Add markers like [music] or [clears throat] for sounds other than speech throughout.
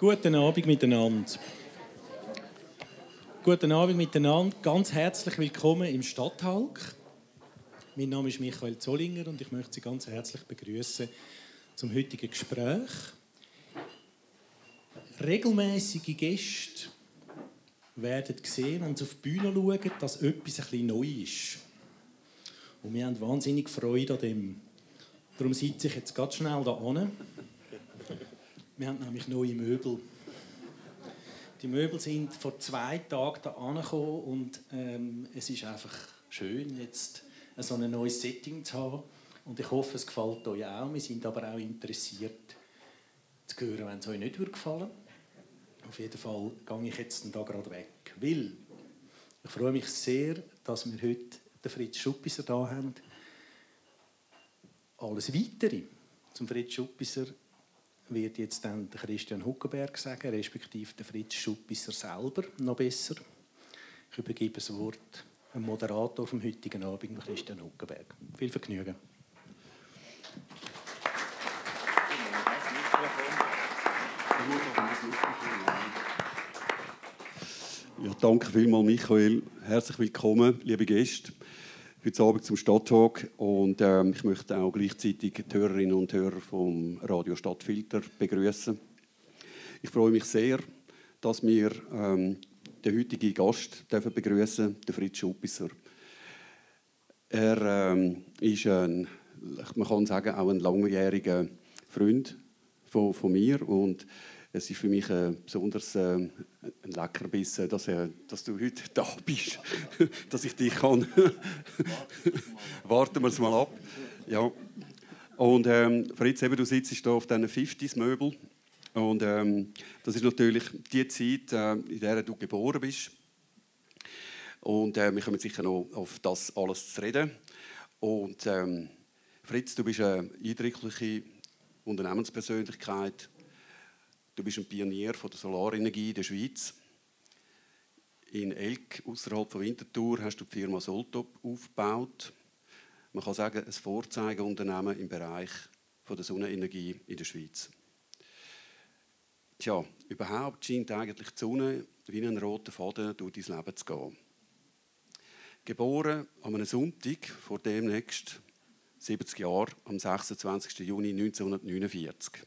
Guten Abend miteinander. Guten Abend miteinander. Ganz herzlich willkommen im Stadthalk. Mein Name ist Michael Zollinger und ich möchte Sie ganz herzlich begrüßen zum heutigen Gespräch. Regelmäßige Gäste werden sehen, wenn Sie auf die Bühne schauen, dass etwas ein bisschen neu ist. Und wir haben wahnsinnig Freude an dem. Darum sitze ich jetzt ganz schnell da an. Wir haben nämlich neue Möbel. Die Möbel sind vor zwei Tagen da angekommen und ähm, es ist einfach schön, jetzt so ein neues Setting zu haben. Und ich hoffe, es gefällt euch auch. Wir sind aber auch interessiert zu hören, wenn es euch nicht gefallen. Auf jeden Fall gehe ich jetzt da gerade weg. Weil ich freue mich sehr, dass wir heute den Fritz Schuppiser da haben. Alles Weitere zum Fritz Schuppiser wird jetzt dann Christian Huckenberg sagen, respektive der Fritz Schuppiser selber noch besser. Ich übergebe das Wort dem Moderator vom heutigen Abend, Christian Huckenberg. Viel Vergnügen. Ja, danke vielmals, Michael. Herzlich willkommen, liebe Gäste, heute Abend zum Stadttalk. Und ähm, ich möchte auch gleichzeitig die Hörerinnen und Hörer vom Radio Stadtfilter begrüßen. Ich freue mich sehr, dass wir ähm, den heutigen Gast dürfen begrüßen, den Fritz Schuppisser. Er ähm, ist ein, man kann sagen, auch ein langjähriger Freund von, von mir und es ist für mich äh, besonders äh, ein Leckerbissen, dass, äh, dass du heute da bist, [laughs] dass ich dich kann. [laughs] Warten wir es mal ab. Ja. Und ähm, Fritz, eben, du sitzt hier auf diesen 50s-Möbel. Und ähm, das ist natürlich die Zeit, äh, in der du geboren bist. Und äh, wir kommen sicher noch auf das alles zu reden. Und ähm, Fritz, du bist eine eindrückliche Unternehmenspersönlichkeit Du bist ein Pionier von der Solarenergie in der Schweiz. In Elk, außerhalb von Winterthur, hast du die Firma Soltop aufgebaut. Man kann sagen, ein Vorzeigeunternehmen im Bereich der Sonnenenergie in der Schweiz. Tja, überhaupt scheint eigentlich die Sonne wie ein roter Faden durch dein Leben zu gehen. Geboren an einem Sonntag vor demnächst 70 Jahren, am 26. Juni 1949.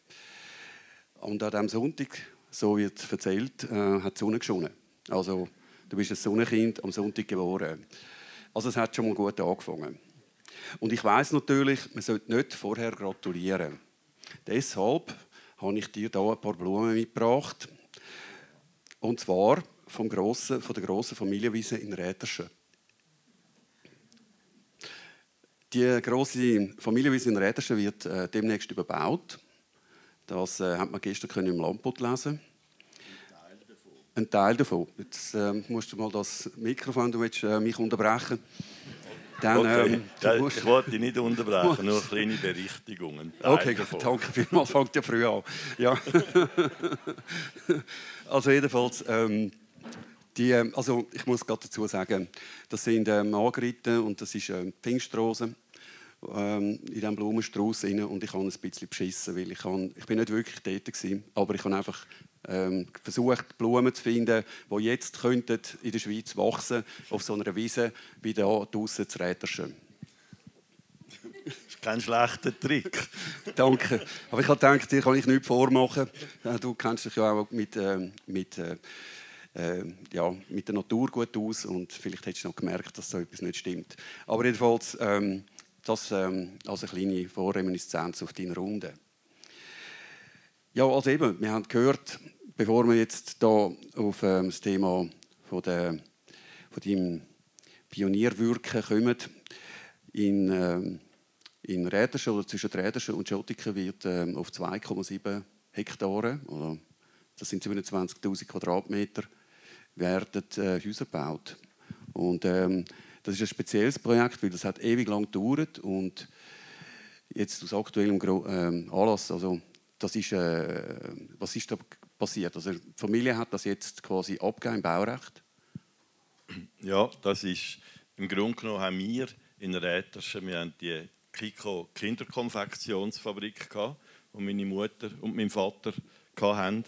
Und an diesem Sonntag, so wird erzählt, äh, hat die Sonne geschonen. Also, du bist ein Sonnenkind am Sonntag geboren. Also, es hat schon mal gut angefangen. Und ich weiß natürlich, man sollte nicht vorher gratulieren. Deshalb habe ich dir hier ein paar Blumen mitgebracht. Und zwar vom grossen, von der grossen Familienwiese in Räterschen. Die grosse Familienwiese in Räterschen wird äh, demnächst überbaut. Das äh, hat man gestern im Lampot lesen. Ein Teil davon. Jetzt äh, musst du mal das Mikrofon, du willst äh, mich unterbrechen. Dann, okay. ähm, musst... Ich wollte dich nicht unterbrechen, nur kleine Berichtigungen. Okay, danke vielmals, fängt ja früh an. Ja. [laughs] also jedenfalls, ähm, die, ähm, also ich muss gerade dazu sagen, das sind äh, Margariten und das ist äh, Pfingstrose ähm, in diesem Blumenstrauß rein und ich habe ein bisschen beschissen, weil ich, habe, ich bin nicht wirklich dort gewesen, aber ich habe einfach ähm, versucht, Blumen zu finden, die jetzt könnten in der Schweiz wachsen auf so einer Wiese wie da draußen zu Räterschen. Das ist kein schlechter Trick. [laughs] Danke. Aber ich habe gedacht, dir kann ich nichts vormachen. Du kennst dich ja auch mit, äh, mit, äh, äh, ja, mit der Natur gut aus und vielleicht hättest du noch gemerkt, dass so etwas nicht stimmt. Aber jedenfalls, ähm, das ähm, als eine kleine Vorreminiszenz auf deine Runde. Ja, also eben, wir haben gehört, bevor wir jetzt hier auf ähm, das Thema von, der, von deinem Pionierwirken kommen, in, ähm, in Räderschen oder zwischen Räderschen und Schottiken wird ähm, auf 2,7 Hektare, oder das sind 27.000 Quadratmeter, werden äh, Häuser gebaut. Und ähm, das ist ein spezielles Projekt, weil das hat ewig lang gedauert und jetzt aus aktuellem ähm, Anlass, also das ist, äh, was ist da passiert? Also die Familie hat das jetzt quasi abgegeben im Baurecht? Ja, das ist im Grunde genommen haben wir in Räterschen, wir haben die Kiko Kinderkonfektionsfabrik gehabt, wo meine Mutter und mein Vater hatten.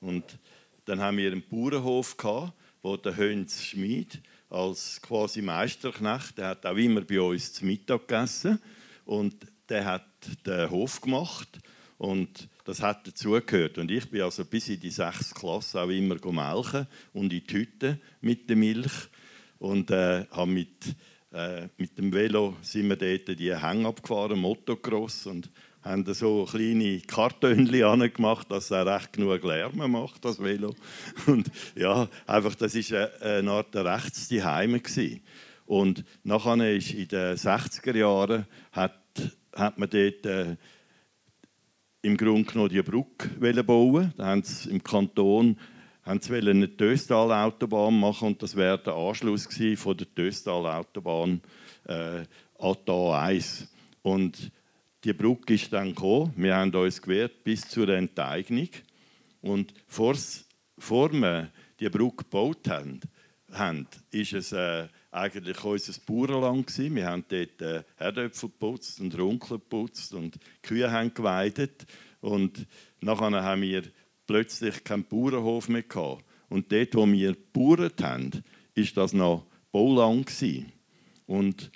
Und dann haben wir einen Bauernhof gehabt, wo der Hönz Schmid als quasi Meisterknecht, der hat auch immer bei uns zu Mittag gegessen. Und der hat den Hof gemacht. Und das hat dazugehört. Und ich bin also bis in die sechste Klasse auch immer melken und in die Hütte mit der Milch. Und äh, habe mit, äh, mit dem Velo sind wir dort die Hänge abgefahren, Motocross. Und haben so kleine Kartönchen gemacht, dass er recht genug Lärm macht, das Velo. [laughs] Und ja, einfach, das war eine Art rechts Heime Und nachher ist in den 60er Jahren hat, hat man dort äh, im Grunde genommen die Brücke bauen. Da haben sie im Kanton haben sie eine Töstal-Autobahn machen und das wäre der Anschluss von der Töstal-Autobahn äh, an die A1. Und die Brücke ist dann gekommen. Wir haben uns gewehrt bis zur Enteignung. Und vor wir die Brücke gebaut haben, haben ist es äh, eigentlich unser Bauernland gewesen. Wir haben dort äh, Herdöpfel geputzt und Runkel geputzt und Kühe haben geweidet. Und nachher haben wir plötzlich keinen Bauernhof mehr gehabt. Und dort, wo wir gebauert haben, ist das noch Bauland gewesen. Und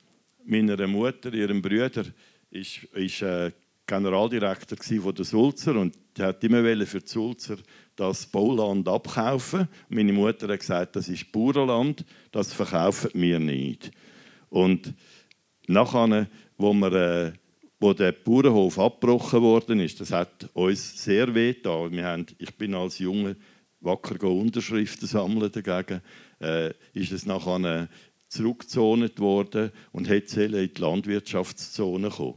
meiner Mutter, ihrem Bruder, ist, ist äh, Generaldirektor von der Sulzer und der hat immer für die Sulzer das Bauland abkaufen. Meine Mutter hat gesagt, das ist Bauernland, das verkaufen wir nicht. Und nachher, wo, wir, äh, wo der Bauernhof abgebrochen worden ist, das hat uns sehr weh getan. ich bin als Junge wacker Unterschriften sammeln dagegen. Äh, ist es nachher zurückgezont worden und hätte in die Landwirtschaftszone kommen.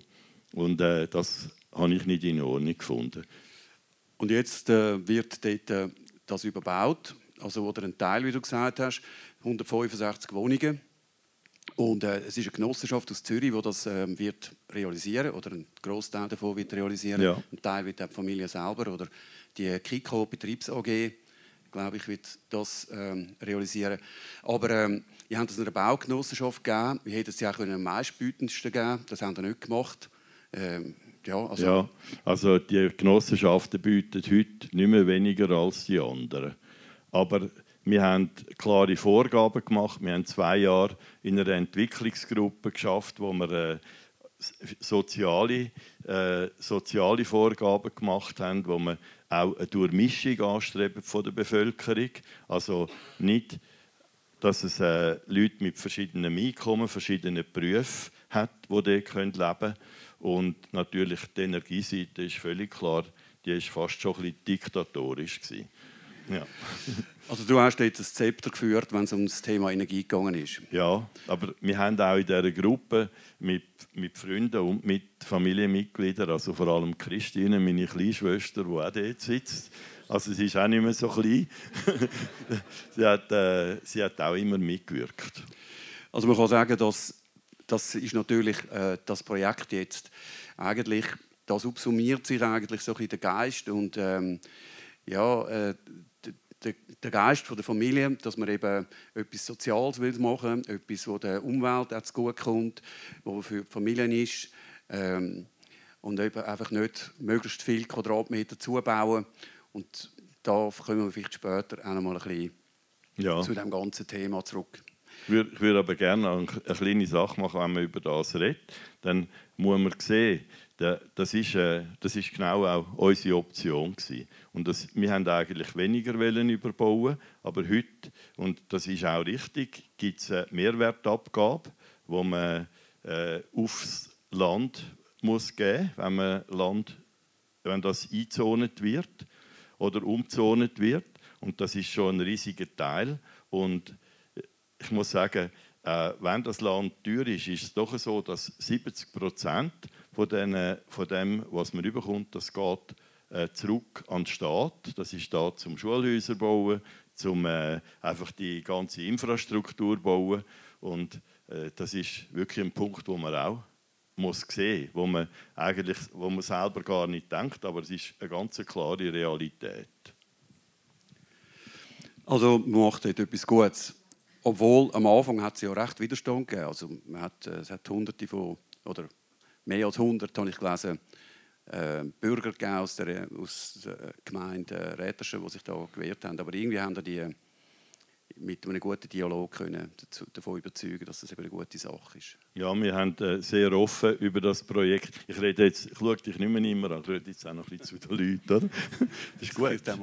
Und äh, das habe ich nicht in Ordnung gefunden. Und jetzt äh, wird dort äh, das überbaut, also oder ein Teil, wie du gesagt hast, 165 Wohnungen. Und äh, es ist eine Genossenschaft aus Zürich, die das äh, wird realisieren oder ein Großteil davon wird realisieren. Ja. Ein Teil wird die Familie selber oder die Kiko Betriebs AG glaube ich, wird das ähm, realisieren. Aber ähm, ihr habt es einer Baugenossenschaft gegeben. Wir hätten es ja auch einem meistbietendsten geben Das haben wir nicht gemacht. Ähm, ja, also, ja, also die Genossenschaften bieten heute nicht mehr weniger als die anderen. Aber wir haben klare Vorgaben gemacht. Wir haben zwei Jahre in einer Entwicklungsgruppe geschafft, wo wir äh, soziale, äh, soziale Vorgaben gemacht haben, wo wir auch eine Durchmischung anstreben von der Bevölkerung. Also nicht, dass es äh, Leute mit verschiedenen Einkommen, verschiedenen Berufen hat, die dort leben können. Und natürlich die Energieseite ist völlig klar, die war fast schon ein bisschen diktatorisch. Gewesen. Ja. [laughs] Also du hast jetzt das Zepter geführt, wenn es um das Thema Energie gegangen ist. Ja, aber wir haben auch in dieser Gruppe mit, mit Freunden und mit Familienmitgliedern, also vor allem Christine, meine Kleinschwester, die auch dort sitzt, also sie ist auch nicht mehr so klein, [laughs] sie, hat, äh, sie hat auch immer mitgewirkt. Also man kann sagen, dass das ist natürlich äh, das Projekt jetzt eigentlich, das subsumiert sich eigentlich so ein der Geist und ähm, ja, äh, der, Geist von der Familie, dass man eben etwas Soziales will machen, etwas, wo der Umwelt auch gut kommt, wo für die Familien ist ähm, und eben einfach nicht möglichst viele Quadratmeter zubauen und da kommen wir vielleicht später auch noch mal ein bisschen ja. zu dem ganzen Thema zurück. Ich würde aber gerne eine kleine Sache machen, wenn man über das redet. Dann muss man sehen, das ist, äh, das ist genau auch unsere Option gewesen. Und das, wir haben eigentlich weniger wollen überbauen, aber heute und das ist auch richtig, gibt es eine Mehrwertabgabe, wo man äh, aufs Land muss geben, wenn man Land, wenn das eingezont wird oder umgezont wird. Und das ist schon ein riesiger Teil. Und ich muss sagen, äh, wenn das Land teuer ist, ist es doch so, dass 70 Prozent von, von dem, was man überkommt, das geht äh, zurück an den Staat. Das ist da zum Schulhäuser bauen, zum äh, einfach die ganze Infrastruktur bauen. Und äh, das ist wirklich ein Punkt, wo man auch muss sehen, wo man eigentlich, wo man selber gar nicht denkt, aber es ist eine ganz klare Realität. Also man macht dort etwas Gutes. Obwohl am Anfang hat es ja recht Widerstand gegeben. Also man hat, äh, es hat Hunderte von oder mehr als 100 habe ich gelesen, äh, Bürger aus der, aus der Gemeinde Rätersche, die sich da gewehrt haben. Aber irgendwie haben die mit einem guten Dialog können davon überzeugen, dass das eben eine gute Sache ist. Ja, wir haben äh, sehr offen über das Projekt. Ich rede jetzt, ich schaue dich nicht mehr immer an, ich rede jetzt auch noch ein bisschen zu den Leuten, oder? [laughs] Das ist gut. Das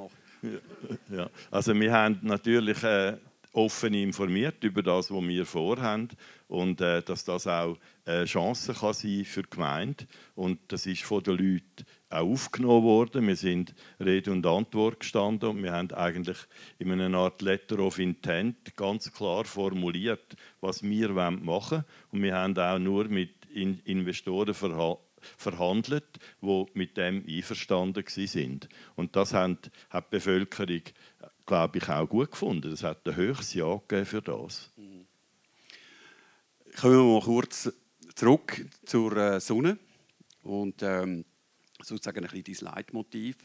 ja, also wir haben natürlich äh, offen informiert über das, was wir vorhaben und äh, dass das auch eine Chance kann sein für die Gemeinde und das ist von den Leuten auch aufgenommen worden. Wir sind Rede und Antwort gestanden und wir haben eigentlich in einer Art Letter of Intent ganz klar formuliert, was wir machen wollen und wir haben auch nur mit Investoren verhandelt verhandelt, die mit dem einverstanden sind. Und das hat die Bevölkerung, glaube ich, auch gut gefunden. Es hat ein höchstes Ja gegeben für das. Kommen wir mal kurz zurück zur äh, Sonne und ähm, sozusagen ein bisschen dein Leitmotiv.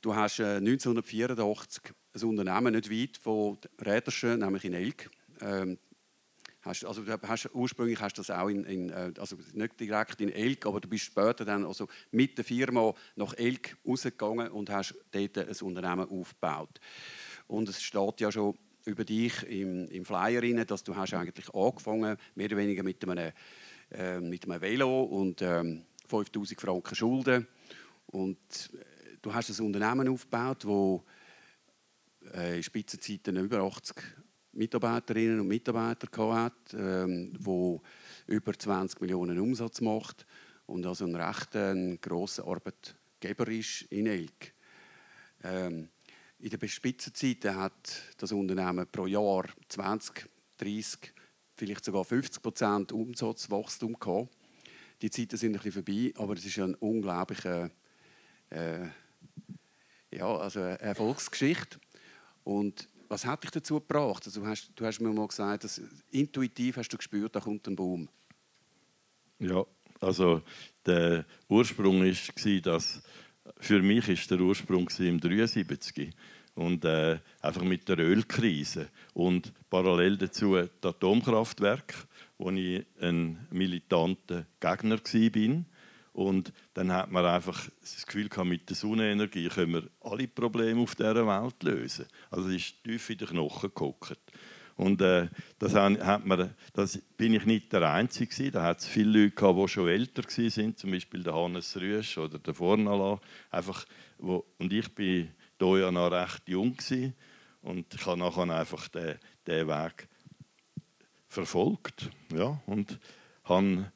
Du hast äh, 1984 ein Unternehmen nicht weit von Räderschen, nämlich in Elk, ähm, Hast, also du hast, ursprünglich hast du das auch in, in, äh, also nicht direkt in Elk, aber du bist später dann also mit der Firma nach Elk rausgegangen und hast dort ein Unternehmen aufgebaut. Und es steht ja schon über dich im, im Flyer rein, dass du hast eigentlich angefangen mehr oder weniger mit einem, äh, mit einem Velo und ähm, 5000 Franken Schulden und äh, du hast ein Unternehmen aufgebaut, wo äh, in Spitzenzeiten über 80 Mitarbeiterinnen und Mitarbeiter gehabt, ähm, wo über 20 Millionen Umsatz macht und also ein recht ein grosser Arbeitgeber ist in Elk. Ähm, in der Spitzenzeit hat das Unternehmen pro Jahr 20, 30, vielleicht sogar 50 Prozent Umsatzwachstum gehabt. Die Zeiten sind ein bisschen vorbei, aber es ist eine unglaubliche äh, ja, also eine Erfolgsgeschichte. Und was hat dich dazu gebracht? Also, du, hast, du hast mir mal gesagt, dass intuitiv hast du gespürt, da kommt ein Baum. Ja, also der Ursprung war, dass für mich ist der Ursprung im 73 und äh, einfach mit der Ölkrise und parallel dazu das Atomkraftwerk, wo ich ein militanter Gegner war und dann hat man einfach das Gefühl mit der Sonnenenergie können wir alle Probleme auf dieser Welt lösen. Also es ist tief in den Knochen geguckt. Und äh, das, hat man, das bin ich nicht der Einzige. Da hat es viele Leute gehabt, die schon älter waren, zum Beispiel der Hannes Rüsch oder der Vornala. Einfach, wo, und ich bin hier ja noch recht jung gewesen, und ich habe nachher einfach den, den Weg verfolgt. Ja, und habe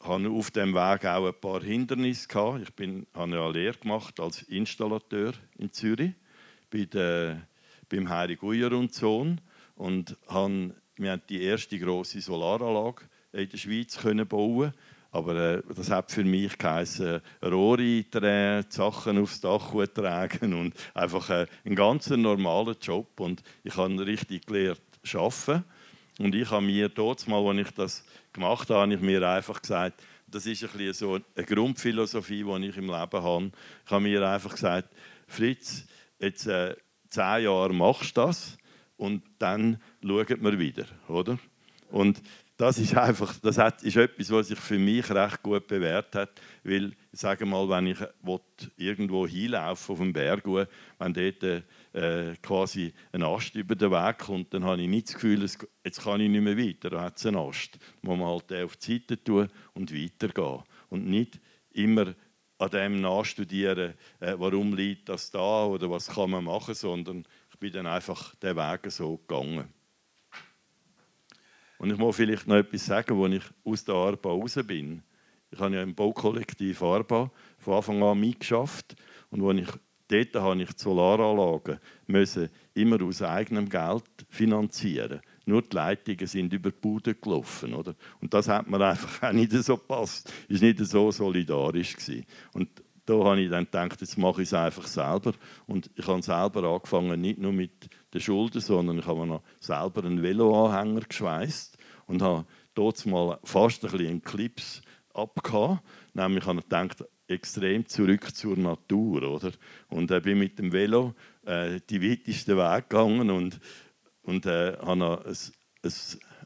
hatte auf dem Weg auch ein paar Hindernisse gehabt. Ich bin, habe eine Lehre gemacht als Installateur in Zürich bei der, beim Heilig Uyer und Sohn und haben, wir haben die erste große Solaranlage in der Schweiz können bauen. Aber äh, das hat für mich geheißen, Rohre drehen, Sachen aufs Dach tragen und einfach äh, ein ganz normaler Job. Und ich habe richtig gelernt arbeiten. Und ich habe mir dort mal, als ich das gemacht habe, habe ich mir einfach gesagt, das ist ein so eine Grundphilosophie, die ich im Leben habe. Ich habe mir einfach gesagt, Fritz, jetzt äh, zehn Jahre machst du das und dann schauen wir wieder, oder? Und das ist einfach, das hat, ist etwas, was sich für mich recht gut bewährt hat, weil, ich sage mal, wenn ich irgendwo hinlaufe auf dem Berg, wenn dort äh, quasi ein Ast über den Weg kommt, dann habe ich nicht das Gefühl, jetzt kann ich nicht mehr weiter, da hat es einen Ast. Da muss man halt den auf die Seite tun und weitergehen. Und nicht immer an dem nachstudieren, äh, warum liegt das da oder was kann man machen, sondern ich bin dann einfach den Weg so gegangen. Und ich muss vielleicht noch etwas sagen, als ich aus der Arbeit raus bin. Ich habe ja im Baukollektiv Arba von Anfang an mitgeschafft. Und als ich, dort habe ich die Solaranlagen müssen immer aus eigenem Geld finanzieren. Nur die Leitungen sind über die Bude gelaufen. Oder? Und das hat mir einfach auch nicht so gepasst. Es war nicht so solidarisch. Gewesen. Und da habe ich dann gedacht, jetzt mache ich es einfach selber. Und ich habe selber angefangen, nicht nur mit den Schulden, sondern ich habe noch selber einen Veloanhänger geschweißt und habe dort mal fast ein bisschen einen Clips abgehauen. Nämlich habe ich gedacht, extrem zurück zur Natur. Oder? Und äh, bin mit dem Velo äh, die weitesten Weg gegangen und, und äh, habe ein, ein,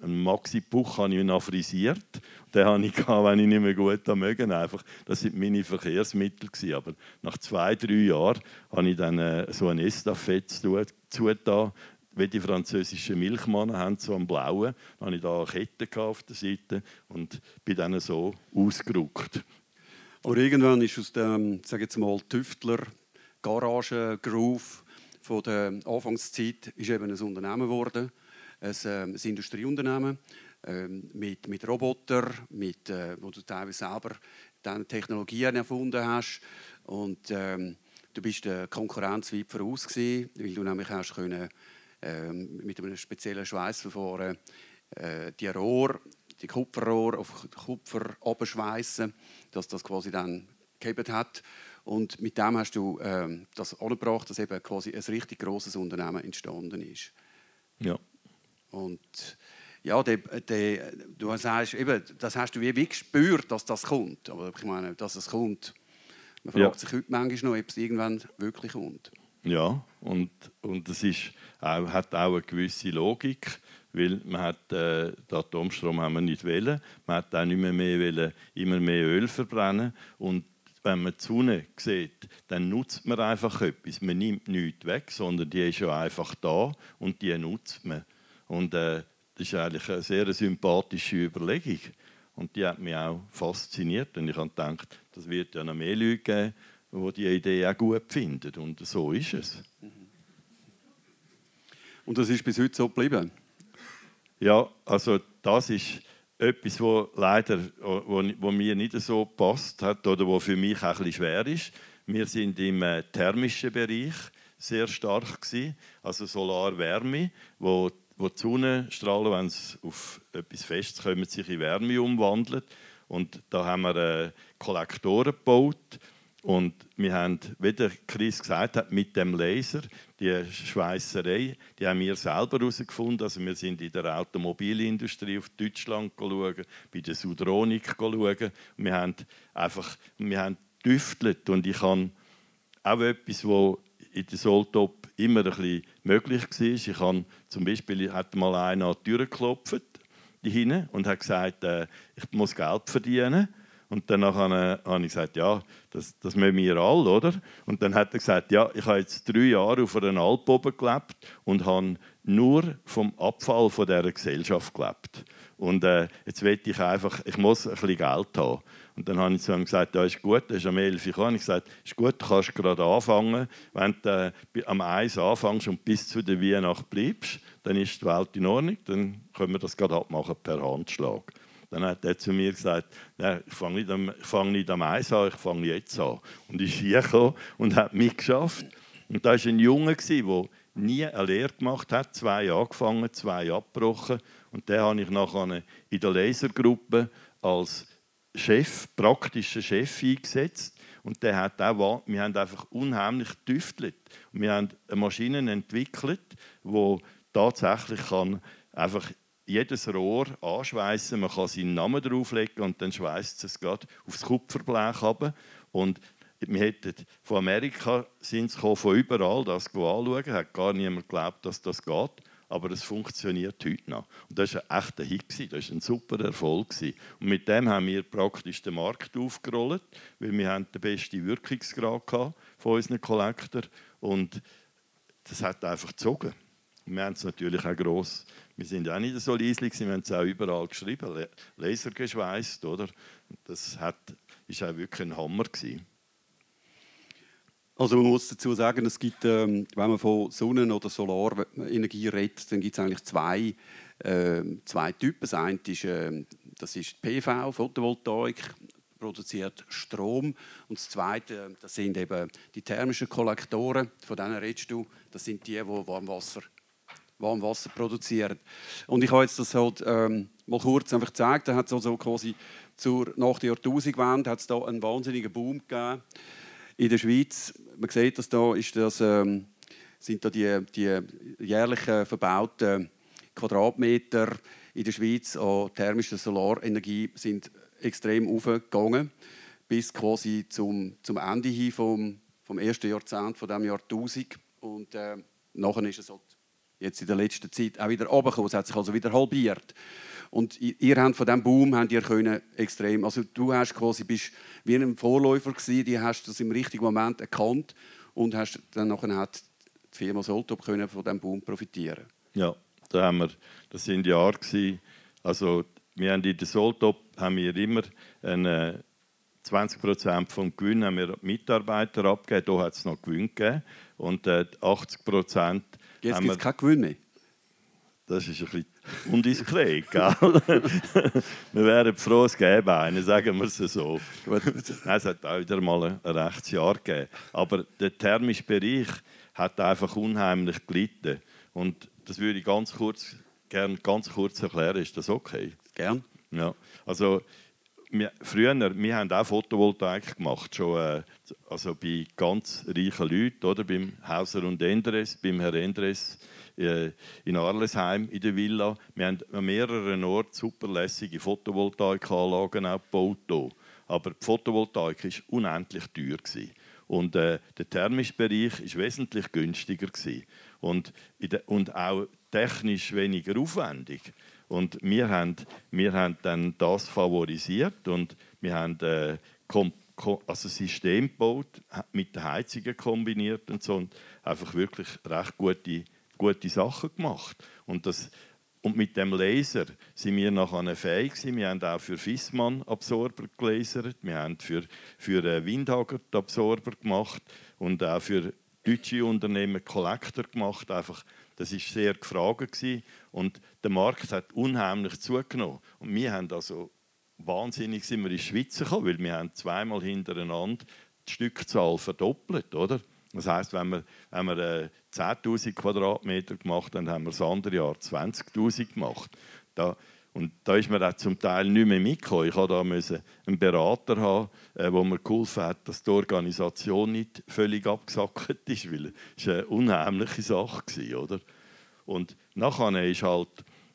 einen Maxi-Puch habe ich noch frisiert. Den habe ich, [laughs] wenn ich nicht mehr gut mögen. Einfach, das waren meine Verkehrsmittel. Gewesen. Aber nach zwei, drei Jahren habe ich dann äh, so ein Estafette zugetan, wie die französischen Milchmannen haben, so am Blauen. Dann hatte ich da eine Kette auf der Seite und bin dann so ausgerückt. Aber irgendwann ist aus dem, sage jetzt mal, Tüftler Garage Groove von der Anfangszeit ist eben ein Unternehmen geworden, ein, äh, ein Industrieunternehmen äh, mit, mit Robotern, mit, äh, wo du teilweise selber dann Technologien erfunden hast. Und ähm, du bist der Konkurrenz weit voraus gewesen, weil du nämlich hast können ähm, mit einem speziellen Schweißverfahren äh, die Rohr, die Kupferrohr auf Kupfer abschweißen, dass das quasi dann gehabt hat. Und mit dem hast du ähm, das angebracht, dass eben quasi ein richtig großes Unternehmen entstanden ist. Ja. Und ja, de, de, du sagst eben, das hast du wie, wie gespürt, dass das kommt. Aber ich meine, dass es kommt. Man fragt ja. sich heute manchmal noch, ob es irgendwann wirklich kommt. Ja, und, und das ist auch, hat auch eine gewisse Logik, weil man hat, äh, den Atomstrom haben wir nicht wollen. Man hat auch nicht mehr, mehr wollen, immer mehr Öl verbrennen und wenn man die Sonne sieht, dann nutzt man einfach etwas. Man nimmt nichts weg, sondern die ist ja einfach da und die nutzt man. Und äh, das ist eigentlich eine sehr sympathische Überlegung. Und die hat mich auch fasziniert. Und ich habe gedacht, das wird ja noch mehr Leute geben, die diese Idee auch gut finden. Und so ist es. Und das ist bis heute so geblieben? Ja, also das ist etwas, wo leider wo, wo mir nicht so passt hat oder wo für mich auch ein schwer ist. Wir sind im äh, thermischen Bereich sehr stark gewesen, also Solarwärme, wo wo die Sonnenstrahlen, wenn sie auf etwas fest kommen, sich in Wärme umwandeln. Und da haben wir äh, Kollektoren gebaut und wir haben, wie der Chris gesagt hat, mit dem Laser, die Schweißerei, die haben wir selber herausgefunden. Also wir sind in der Automobilindustrie auf Deutschland schauen, bei der Sudronik schauen. Wir haben einfach, wir haben tüftelt und ich habe auch etwas, wo in der Soltop immer ein bisschen möglich war. Ich habe zum Beispiel hat mal einer an die Tür geklopft und hat gesagt, äh, ich muss Geld verdienen. Und dann habe ich gesagt, ja, das, das müssen wir alle, oder? Und dann hat er gesagt, ja, ich habe jetzt drei Jahre auf einer Alp oben gelebt und habe nur vom Abfall von dieser Gesellschaft gelebt. Und äh, jetzt will ich einfach, ich muss ein bisschen Geld haben. Und dann habe ich zu ihm gesagt, ja, ist gut, das ist am 11 Uhr. Ich habe gesagt, ist gut, du kannst gerade anfangen. Wenn du äh, am 1 anfängst und bis zu der Weihnacht bleibst, dann ist die Welt in Ordnung, dann können wir das gerade abmachen per Handschlag. Dann hat er zu mir gesagt, ich fange nicht, am, fang nicht am Eis an, ich fange jetzt an. Und ist hier gekommen und hat mitgeschafft. Und da war ein Junge, der nie eine Lehre gemacht hat, zwei angefangen, zwei abgebrochen. Und den habe ich nachher in der Lasergruppe als Chef, praktischer Chef eingesetzt. Und der hat auch, wir haben einfach unheimlich getüftelt. Wir haben Maschinen entwickelt, die tatsächlich einfach jedes Rohr anschweißen. Man kann seinen Namen drauflegen und dann schweißt es gerade aufs Kupferblech ab. Und wir hätten von Amerika sind von überall das anschauen. Hat gar niemand geglaubt, dass das geht. Aber es funktioniert heute noch. Und das war ein echter Hit, das war ein super Erfolg. Und mit dem haben wir praktisch den Markt aufgerollt, weil wir haben den besten Wirkungsgrad von unseren Kollektoren und das hat einfach gezogen. wir haben es natürlich auch gross wir sind auch nicht so leislich, wir haben es auch überall geschrieben, Laser geschweißt, oder? Das hat, ist auch wirklich ein Hammer gewesen. Also man muss dazu sagen, es gibt, ähm, wenn man von Sonnen- oder Solarenergie redet, dann gibt es eigentlich zwei, äh, zwei Typen. Das eine ist, äh, das ist PV, Photovoltaik, produziert Strom. Und das Zweite, das sind eben die thermischen Kollektoren. Von denen redest du. Das sind die, die Warmwasser Warmwasser produzieren. Und ich habe jetzt das halt ähm, mal kurz einfach gezeigt. Da hat es also quasi zur, nach der Jahrtausendwende hat es da einen wahnsinnigen Boom gegeben in der Schweiz. Man sieht, dass da ist das, ähm, sind da die, die jährlich verbauten Quadratmeter in der Schweiz an thermischer Solarenergie sind extrem aufgegangen bis quasi zum, zum Ende hin vom, vom ersten Jahrzehnt von dem Jahrtausend und äh, nachher ist es halt jetzt in der letzten Zeit auch wieder runtergekommen. Es hat sich also wieder halbiert. Und ihr habt von diesem Boom habt ihr können extrem, also du hast quasi, bist wie ein Vorläufer gewesen, die hast das im richtigen Moment erkannt und hast dann nachher hat die Firma Soltop können von diesem Boom profitieren. Ja, da haben wir, das sind Jahre gewesen, also wir haben in der Soltop haben wir immer eine 20 Prozent vom Gewinn haben wir Mitarbeiter abgegeben. Hier hat es noch Gewinn gegeben. Und äh, 80 Prozent. Jetzt gibt es keinen Gewinn mehr. Das ist ein bisschen undiskret, gell? [laughs] wir wären froh, es gäbe einen, sagen wir es so. es hat auch wieder mal ein rechtes Jahr gegeben. Aber der thermische Bereich hat einfach unheimlich gelitten. Und das würde ich ganz kurz, gerne ganz kurz erklären. Ist das okay? Gern. Ja. Also, wir, früher, wir haben auch Photovoltaik gemacht, schon äh, also bei ganz reichen Leuten, oder? beim Hauser und Endres, beim Herr Endres äh, in Arlesheim in der Villa. Wir haben an mehreren Orten superlässige Photovoltaikanlagen gebaut. Aber die Photovoltaik war unendlich teuer. Gewesen. Und äh, der thermische Bereich war wesentlich günstiger. Gewesen. Und, und auch technisch weniger aufwendig. Und wir haben, wir haben dann das favorisiert und wir haben äh, also System gebaut, mit den Heizungen kombiniert und so und einfach wirklich recht gute, gute Sachen gemacht. Und, das, und mit dem Laser sind wir nachher fähig gewesen. Wir haben auch für Fissmann Absorber gelasert, wir haben für, für äh, Windhager Absorber gemacht und auch für deutsche Unternehmen Collector gemacht, einfach das ist sehr gefragt und der Markt hat unheimlich zugenommen. Und wir haben also wahnsinnig sind wir in die Schweiz gekommen, weil wir haben zweimal hintereinander die Stückzahl verdoppelt, oder? Das heißt, wenn wir, wenn wir äh, 10.000 Quadratmeter gemacht haben, haben wir das andere Jahr 20.000 gemacht. Da, und da ist mir zum Teil nicht mehr mitgekommen. Ich musste da einen Berater haben, der äh, mir geholfen hat, dass die Organisation nicht völlig abgesackt ist, weil es eine unheimliche Sache war. Oder? Und nachher ist halt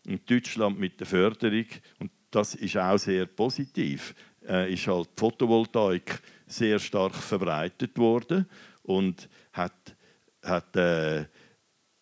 in Deutschland mit der Förderung, und das ist auch sehr positiv, äh, ist halt die Photovoltaik sehr stark verbreitet worden und hat, hat äh,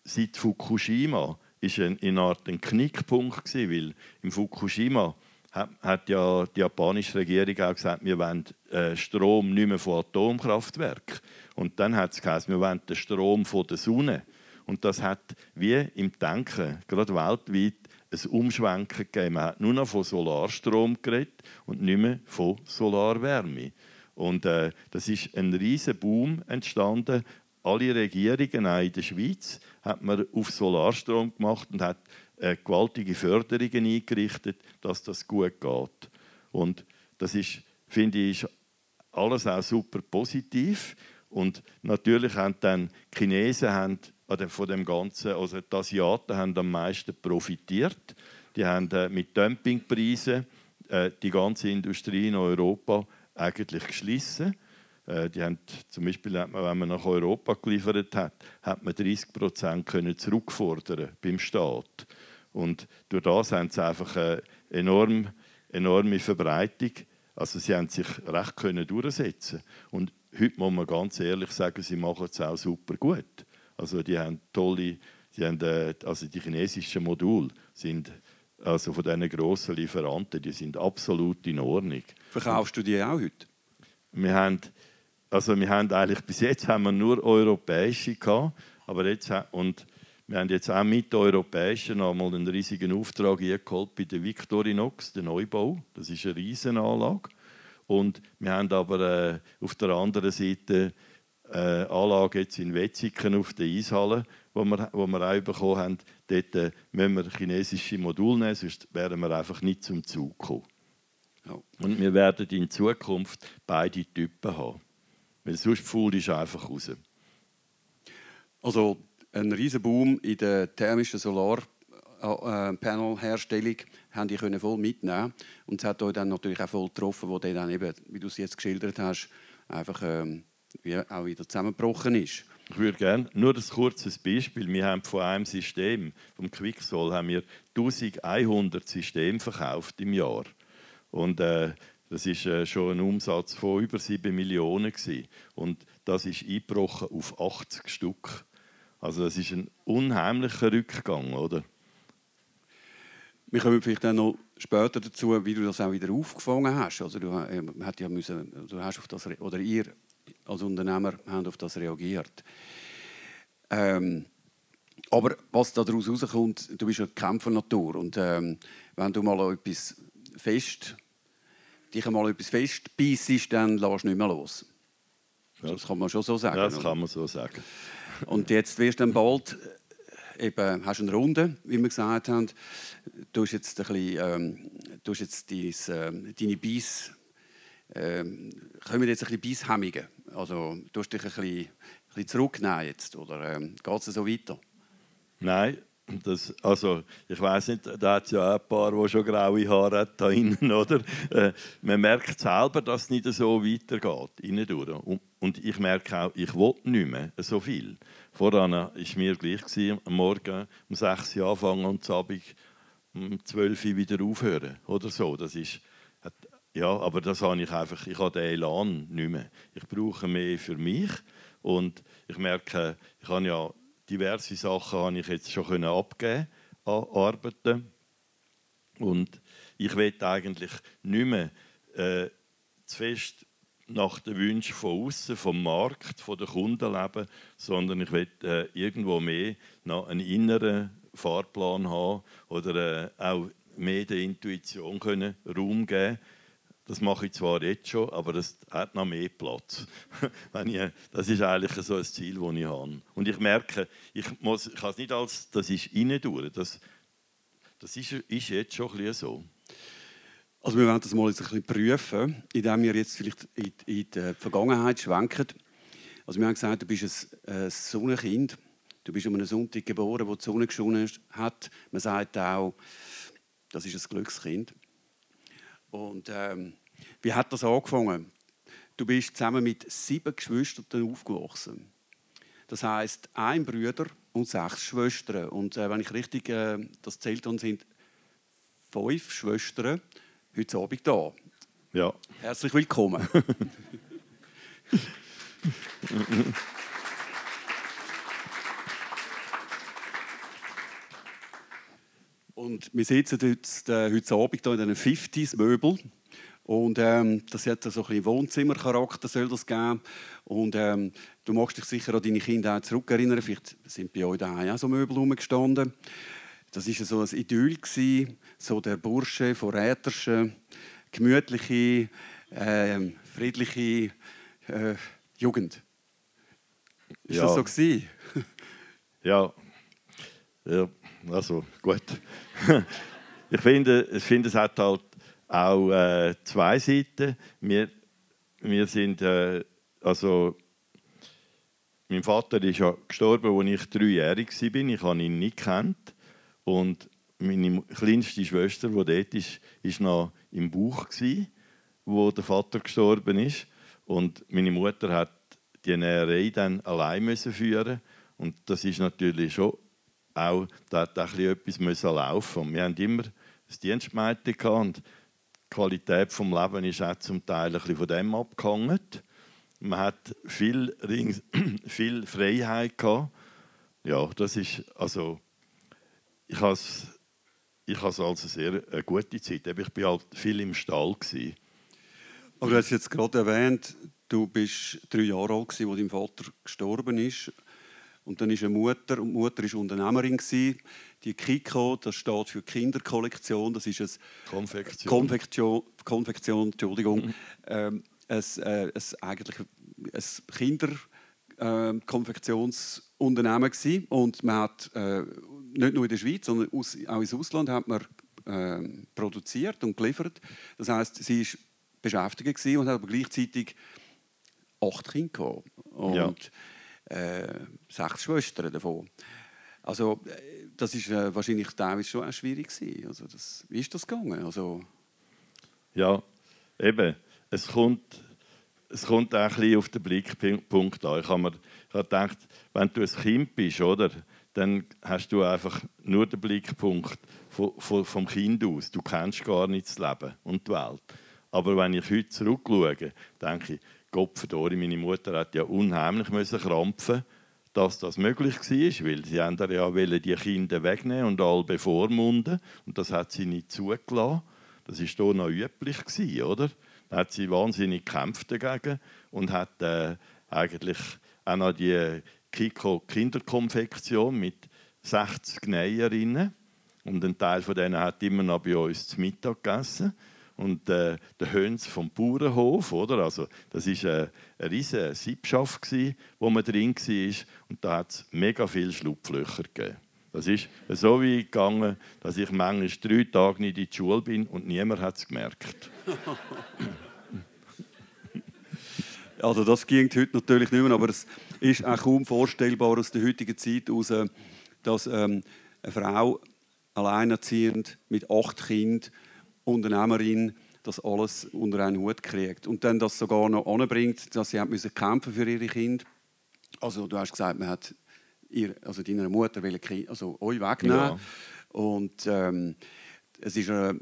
seit Fukushima ist ein, in Art ein Knickpunkt gewesen, weil im Fukushima hat, hat, ja die japanische Regierung auch gesagt, wir wollen äh, Strom nicht mehr von Atomkraftwerken. Und dann hat es gesagt, wir wollen den Strom von der Sonne. Und das hat wie im Denken, gerade weltweit, ein Umschwenken gegeben. Man hat nur noch von Solarstrom geredet und nicht mehr von Solarwärme. Und äh, das ist ein riesiger Boom entstanden alle Regierungen, auch in der Schweiz, hat man auf Solarstrom gemacht und hat äh, gewaltige Förderungen eingerichtet, dass das gut geht. Und das ist, finde ich, alles auch super positiv. Und natürlich haben dann die Chinesen haben von dem Ganzen, also die Asiaten haben am meisten profitiert. Die haben äh, mit Dumpingpreisen äh, die ganze Industrie in Europa eigentlich geschlossen. Äh, die haben, zum Beispiel, wenn man nach Europa geliefert hat, hat man 30 Prozent zurückfordern beim Staat. Und durch das haben sie einfach eine enorm, enorme Verbreitung. Also sie haben sich recht können durchsetzen. Und heute muss man ganz ehrlich sagen, sie machen es auch super gut. Also die haben tolle, die, haben, äh, also die chinesischen Module sind also von diesen grossen Lieferanten, die sind absolut in Ordnung. Verkaufst du die auch heute? Wir haben also wir haben eigentlich bis jetzt haben wir nur europäische gehabt, aber jetzt und wir haben jetzt auch mit europäischen einmal einen riesigen Auftrag geholt bei der Victorinox, der Neubau. Das ist eine Riesenanlage. Und wir haben aber äh, auf der anderen Seite äh, Anlage jetzt in Wetzigen auf der Eishalle, wo wir, wo wir auch bekommen haben. Dort äh, müssen wir chinesische Module nehmen, sonst wären wir einfach nicht zum Zug gekommen. Ja. Und wir werden in Zukunft beide Typen haben. Weil sonst faul ist einfach raus. Also ein riesen Boom in der thermischen Solarpanelherstellung haben die können voll mitnehmen und es hat euch dann natürlich auch voll getroffen, wo dann eben, wie du es jetzt geschildert hast, einfach ähm, wie auch wieder zusammengebrochen ist. Ich würde gerne nur ein kurzes Beispiel. Wir haben von einem System, vom Quicksol, haben wir 1100 Systeme verkauft im Jahr. Und äh, das ist äh, schon ein Umsatz von über 7 Millionen gewesen. und das ist eingebrochen auf 80 Stück. Also das ist ein unheimlicher Rückgang, oder? Wir kommen vielleicht dann noch später dazu, wie du das auch wieder aufgefangen hast. Also du, äh, hat ja müssen, du hast auf das, oder ihr als Unternehmer habt auf das reagiert. Ähm, aber was daraus herauskommt, du bist eine Kämpfernatur und ähm, wenn du mal etwas fest, dich einmal etwas fest beißt, dann lässt du nicht mehr los. Ja. Das kann man schon so sagen. Das kann man so sagen. Und jetzt wirst du dann bald eben, hast eine Runde, wie wir gesagt haben. Du hast jetzt, ein bisschen, ähm, du hast jetzt dein, äh, deine Beiß, ähm, kommen jetzt ein bisschen Beisshemmungen. Also du hast dich ein bisschen, ein bisschen zurücknehmen jetzt, oder ähm, geht es so weiter? Nein, das, also, ich weiß nicht, da hat es ja ein paar, die schon graue Haare hat, da innen, [laughs] oder? Äh, man merkt selber, dass es nicht so weitergeht, innen durch. Und, und ich merke auch, ich will nicht mehr so viel. Voran war mir gleich, am Morgen um 6 Uhr anfangen und am Abend um 12 Uhr wieder aufhören, oder so. Das ist, ja, aber das habe ich einfach, ich habe den Elan nicht mehr. Ich brauche mehr für mich und ich merke, ich habe ja diverse Sachen habe ich jetzt schon können abgeben an Arbeiten. Und ich will eigentlich nicht mehr äh, zu fest nach den Wünschen von außen, vom Markt, von den Kunden leben, sondern ich will äh, irgendwo mehr noch einen inneren Fahrplan haben oder äh, auch mehr der Intuition können Raum geben das mache ich zwar jetzt schon, aber das hat noch mehr Platz. [laughs] Wenn ich, das ist eigentlich so ein Ziel, das ich habe. Und ich merke, ich, muss, ich kann es nicht als, das ist durch. Das, das ist, ist jetzt schon ein so. Also wir werden das mal ein bisschen prüfen, indem wir jetzt vielleicht in, in die Vergangenheit schwenken. Also wir haben gesagt, du bist ein, ein Sonnenkind. Du bist an einem Sonntag geboren, wo die Sonne geschonen hat. Man sagt auch, das ist ein Glückskind. Und ähm, wie hat das angefangen? Du bist zusammen mit sieben Geschwistern aufgewachsen. Das heißt ein Bruder und sechs Schwestern. Und äh, wenn ich richtig äh, das zählt habe, sind fünf Schwestern heute Abend da. Ja. Herzlich willkommen. [laughs] Und wir sitzen äh, heute Abend hier in einem 50s-Möbel. Und ähm, das hat so ein bisschen Wohnzimmercharakter soll das geben. Und ähm, du magst dich sicher an deine Kinder auch zurückerinnern. Vielleicht sind bei euch daheim auch so Möbel rumgestanden. Das war so ein Idyll, gewesen, so der Bursche von Räterschen, gemütliche, äh, friedliche äh, Jugend. Ist ja. das so gewesen? ja. ja, also gut. [laughs] ich finde, ich finde, es hat halt auch äh, zwei Seiten. Wir, wir sind, äh, also, mein Vater ist ja gestorben, als ich dreijährig war. Ich habe ihn nicht kennt und meine kleinste Schwester, die dort ist, ist noch im Bauch wo der Vater gestorben ist. Und meine Mutter hat die Näherei dann allein führen und das ist natürlich schon auch, da etwas müssen laufen. Wir haben immer das Dienstmädchen und die Qualität des Lebens ist auch zum Teil ein von dem abgehangen. Man hat viel, [clears throat] viel Freiheit gehabt. Ja, das ist also ich habe ich habe also sehr eine gute Zeit. Ich war halt viel im Stall gewesen. Aber du hast jetzt gerade erwähnt, du bist drei Jahre alt, als dein Vater gestorben ist. Und dann ist eine Mutter, und die Mutter war Unternehmerin. Die Kiko, das steht für Kinderkollektion, das ist ein Konfektion, Konfektion, Konfektion Entschuldigung, mhm. ähm, ein, äh, ein, eigentlich ein Kinderkonfektionsunternehmen ähm, äh, und man hat äh, nicht nur in der Schweiz, sondern aus, auch ins Ausland hat man äh, produziert und geliefert. Das heißt, sie war beschäftigt und hat aber gleichzeitig acht Kinder gehabt. Und ja äh, sechs Schwestern davon. Also äh, das ist äh, wahrscheinlich teilweise schon auch schwierig gewesen. Also das, wie ist das gegangen? Also ja, eben. Es kommt, es kommt auch ein bisschen auf den Blickpunkt an. Ich habe mir ich habe gedacht, wenn du ein Kind bist, oder, dann hast du einfach nur den Blickpunkt vom Kind aus. Du kennst gar nicht das Leben und die Welt. Aber wenn ich heute zurückschaue, denke ich, Gott meine Mutter hat ja unheimlich müssen krampfen, dass das möglich war, weil sie haben ja die Kinder wegnehmen und alle bevormunden und das hat sie nicht zugelassen. Das war hier noch üblich, oder? Da hat sie wahnsinnig gekämpft dagegen und hat äh, eigentlich auch noch die Kiko Kinderkonfektion mit 60 Näherinnen und ein Teil von denen hat immer noch bei uns zu Mittag gegessen und äh, der Höns vom Bauernhof, oder? Also, das war eine, eine riesige Siebschaft, wo man drin war. Und da hat es mega viele Schlupflöcher gegeben. Das ist so weit gegangen, dass ich manchmal drei Tage nicht in die Schule bin und niemand hat es gemerkt. [laughs] also das ging heute natürlich nicht mehr, aber es ist auch kaum vorstellbar aus der heutigen Zeit heraus, dass ähm, eine Frau alleinerziehend mit acht Kindern Unternehmerin das alles unter einen Hut kriegt. Und dann das sogar noch anbringt, dass sie müssen kämpfen für ihre Kinder. Also du hast gesagt, man hat ihr, also deiner Mutter will also euch wegnehmen. Ja. Und ähm, es ist äh,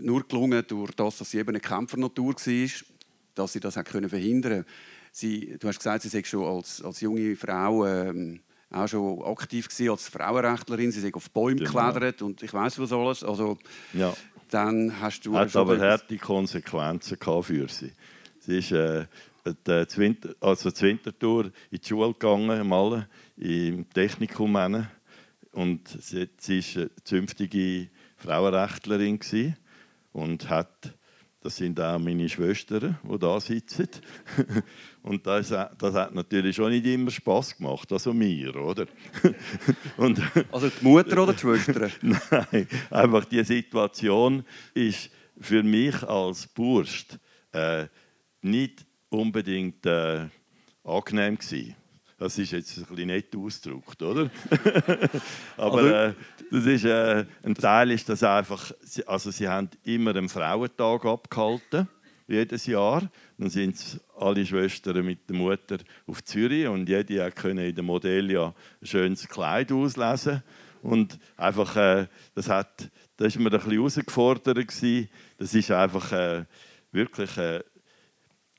nur gelungen, durch das, dass sie eben eine Kämpfernatur war, dass sie das können verhindern konnte. Du hast gesagt, sie sei schon als, als junge Frau ähm, auch schon aktiv gewesen, als Frauenrechtlerin. Sie sei auf Bäume genau. geklettert und ich weiß was alles. Also, ja dann hast du... Hat aber harte Konsequenzen für sie. Sie ist äh, die Winter, also zur Wintertour in die Schule gegangen, mal im Technikum. Und sie, sie ist eine zünftige Frauenrechtlerin und hat das sind auch meine Schwestern, die da sitzen. [laughs] Und das, das hat natürlich schon nicht immer Spass gemacht, also mir, oder? [laughs] Und also die Mutter oder die Schwestern? [laughs] Nein, einfach die Situation ist für mich als Burst äh, nicht unbedingt äh, angenehm gewesen. Das ist jetzt ein bisschen nett ausgedrückt, oder? [laughs] Aber also, äh, das ist, äh, ein Teil ist das einfach, also sie haben immer einen Frauentag abgehalten, jedes Jahr. Dann sind alle Schwestern mit der Mutter auf Zürich und jede konnte in dem Modell ja ein schönes Kleid auslesen. Und einfach, äh, das hat, das ist mir ein bisschen herausgefordert gewesen. Das ist einfach äh, wirklich, äh,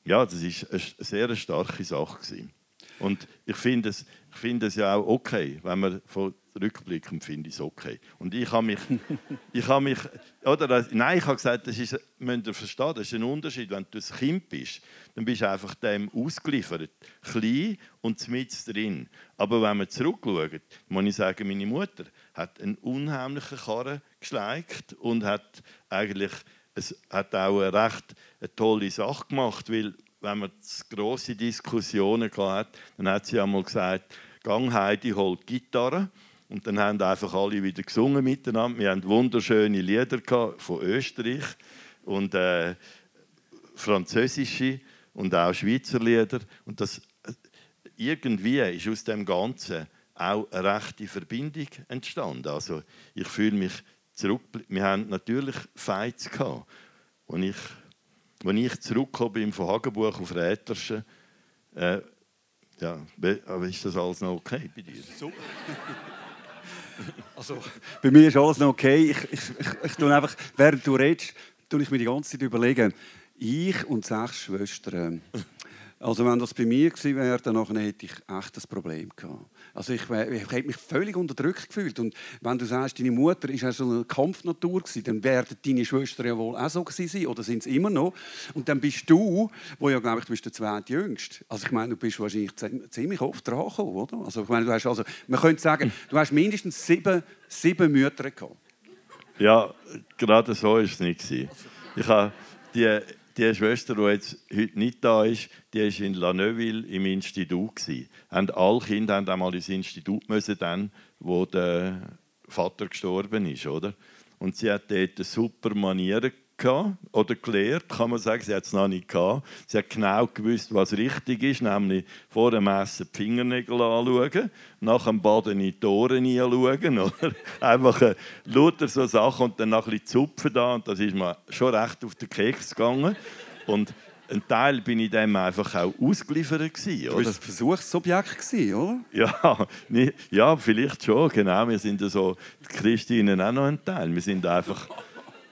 ja, das ist eine sehr starke Sache gewesen. Und ich finde es, ich ja auch okay, wenn man von rückblickend finde ich es okay. Und ich habe mich, [laughs] ich habe mich, oder nein, ich habe gesagt, das ist, müsst ihr verstehen, das ist ein Unterschied, wenn du ein Kind bist, dann bist du einfach dem ausgeliefert, klein und mit drin. Aber wenn man zurückschaut, muss ich sagen, meine Mutter hat einen unheimlichen Karren geschleicht und hat eigentlich es hat auch eine recht eine tolle Sache gemacht, weil wenn man große Diskussionen hatte, dann hat sie einmal gesagt, Gang Heidi holt Gitarre. Und dann haben einfach alle wieder gesungen miteinander. Wir hatten wunderschöne Lieder von Österreich und äh, französische und auch Schweizer Lieder. Und das, äh, irgendwie ist aus dem Ganzen auch eine rechte Verbindung entstanden. Also ich fühle mich zurück. Wir haben natürlich Fights gehabt, und ich als ich zurückgekommen bin von Hagenbuch auf Rätersche, äh, ja, aber ist das alles noch okay bei dir? So. [laughs] also, bei mir ist alles noch okay. Ich, ich, ich, ich tue einfach, während du redest, tue ich mir die ganze Zeit überlegen, ich und sechs Schwestern. Also wenn das bei mir gewesen wäre, dann hätte ich echt ein Problem gehabt. Also ich, ich hätte mich völlig unterdrückt gefühlt. Und wenn du sagst, deine Mutter ja so eine Kampfnatur gewesen, dann werden deine Schwestern ja wohl auch so gewesen oder sind es immer noch. Und dann bist du, wo ja glaube ich, du bist der zweitjüngste. Also ich meine, du bist wahrscheinlich ziemlich oft dran oder? Also ich meine, du hast also, man könnte sagen, du hast mindestens sieben, sieben Mütter gehabt. Ja, gerade so war es nicht. Ich habe die die Schwester, die jetzt heute nicht da ist, die war in La Neuville im Institut. Und alle Kinder haben einmal ins Institut müssen, dann, wo der Vater gestorben ist. Oder? Und sie hat dort super Manieren gehabt, oder gelehrt, kann man sagen. Sie hat es noch nicht gehabt. Sie hat genau gewusst, was richtig ist, nämlich vor dem Essen die Fingernägel anschauen, nach dem Baden in die Ohren hinschauen. [laughs] Oder? Einfach äh, lauter so Sachen und dann noch ein bisschen zupfen da. Und das ist mir schon recht auf den Keks gegangen. Und ein Teil bin ich dem einfach auch ausgeliefert gewesen, oder? Du bist ein Versuchsobjekt gewesen, oder? Ja, [laughs] nicht, ja, vielleicht schon, genau. Wir sind ja so, die Christinen auch noch ein Teil. Wir sind einfach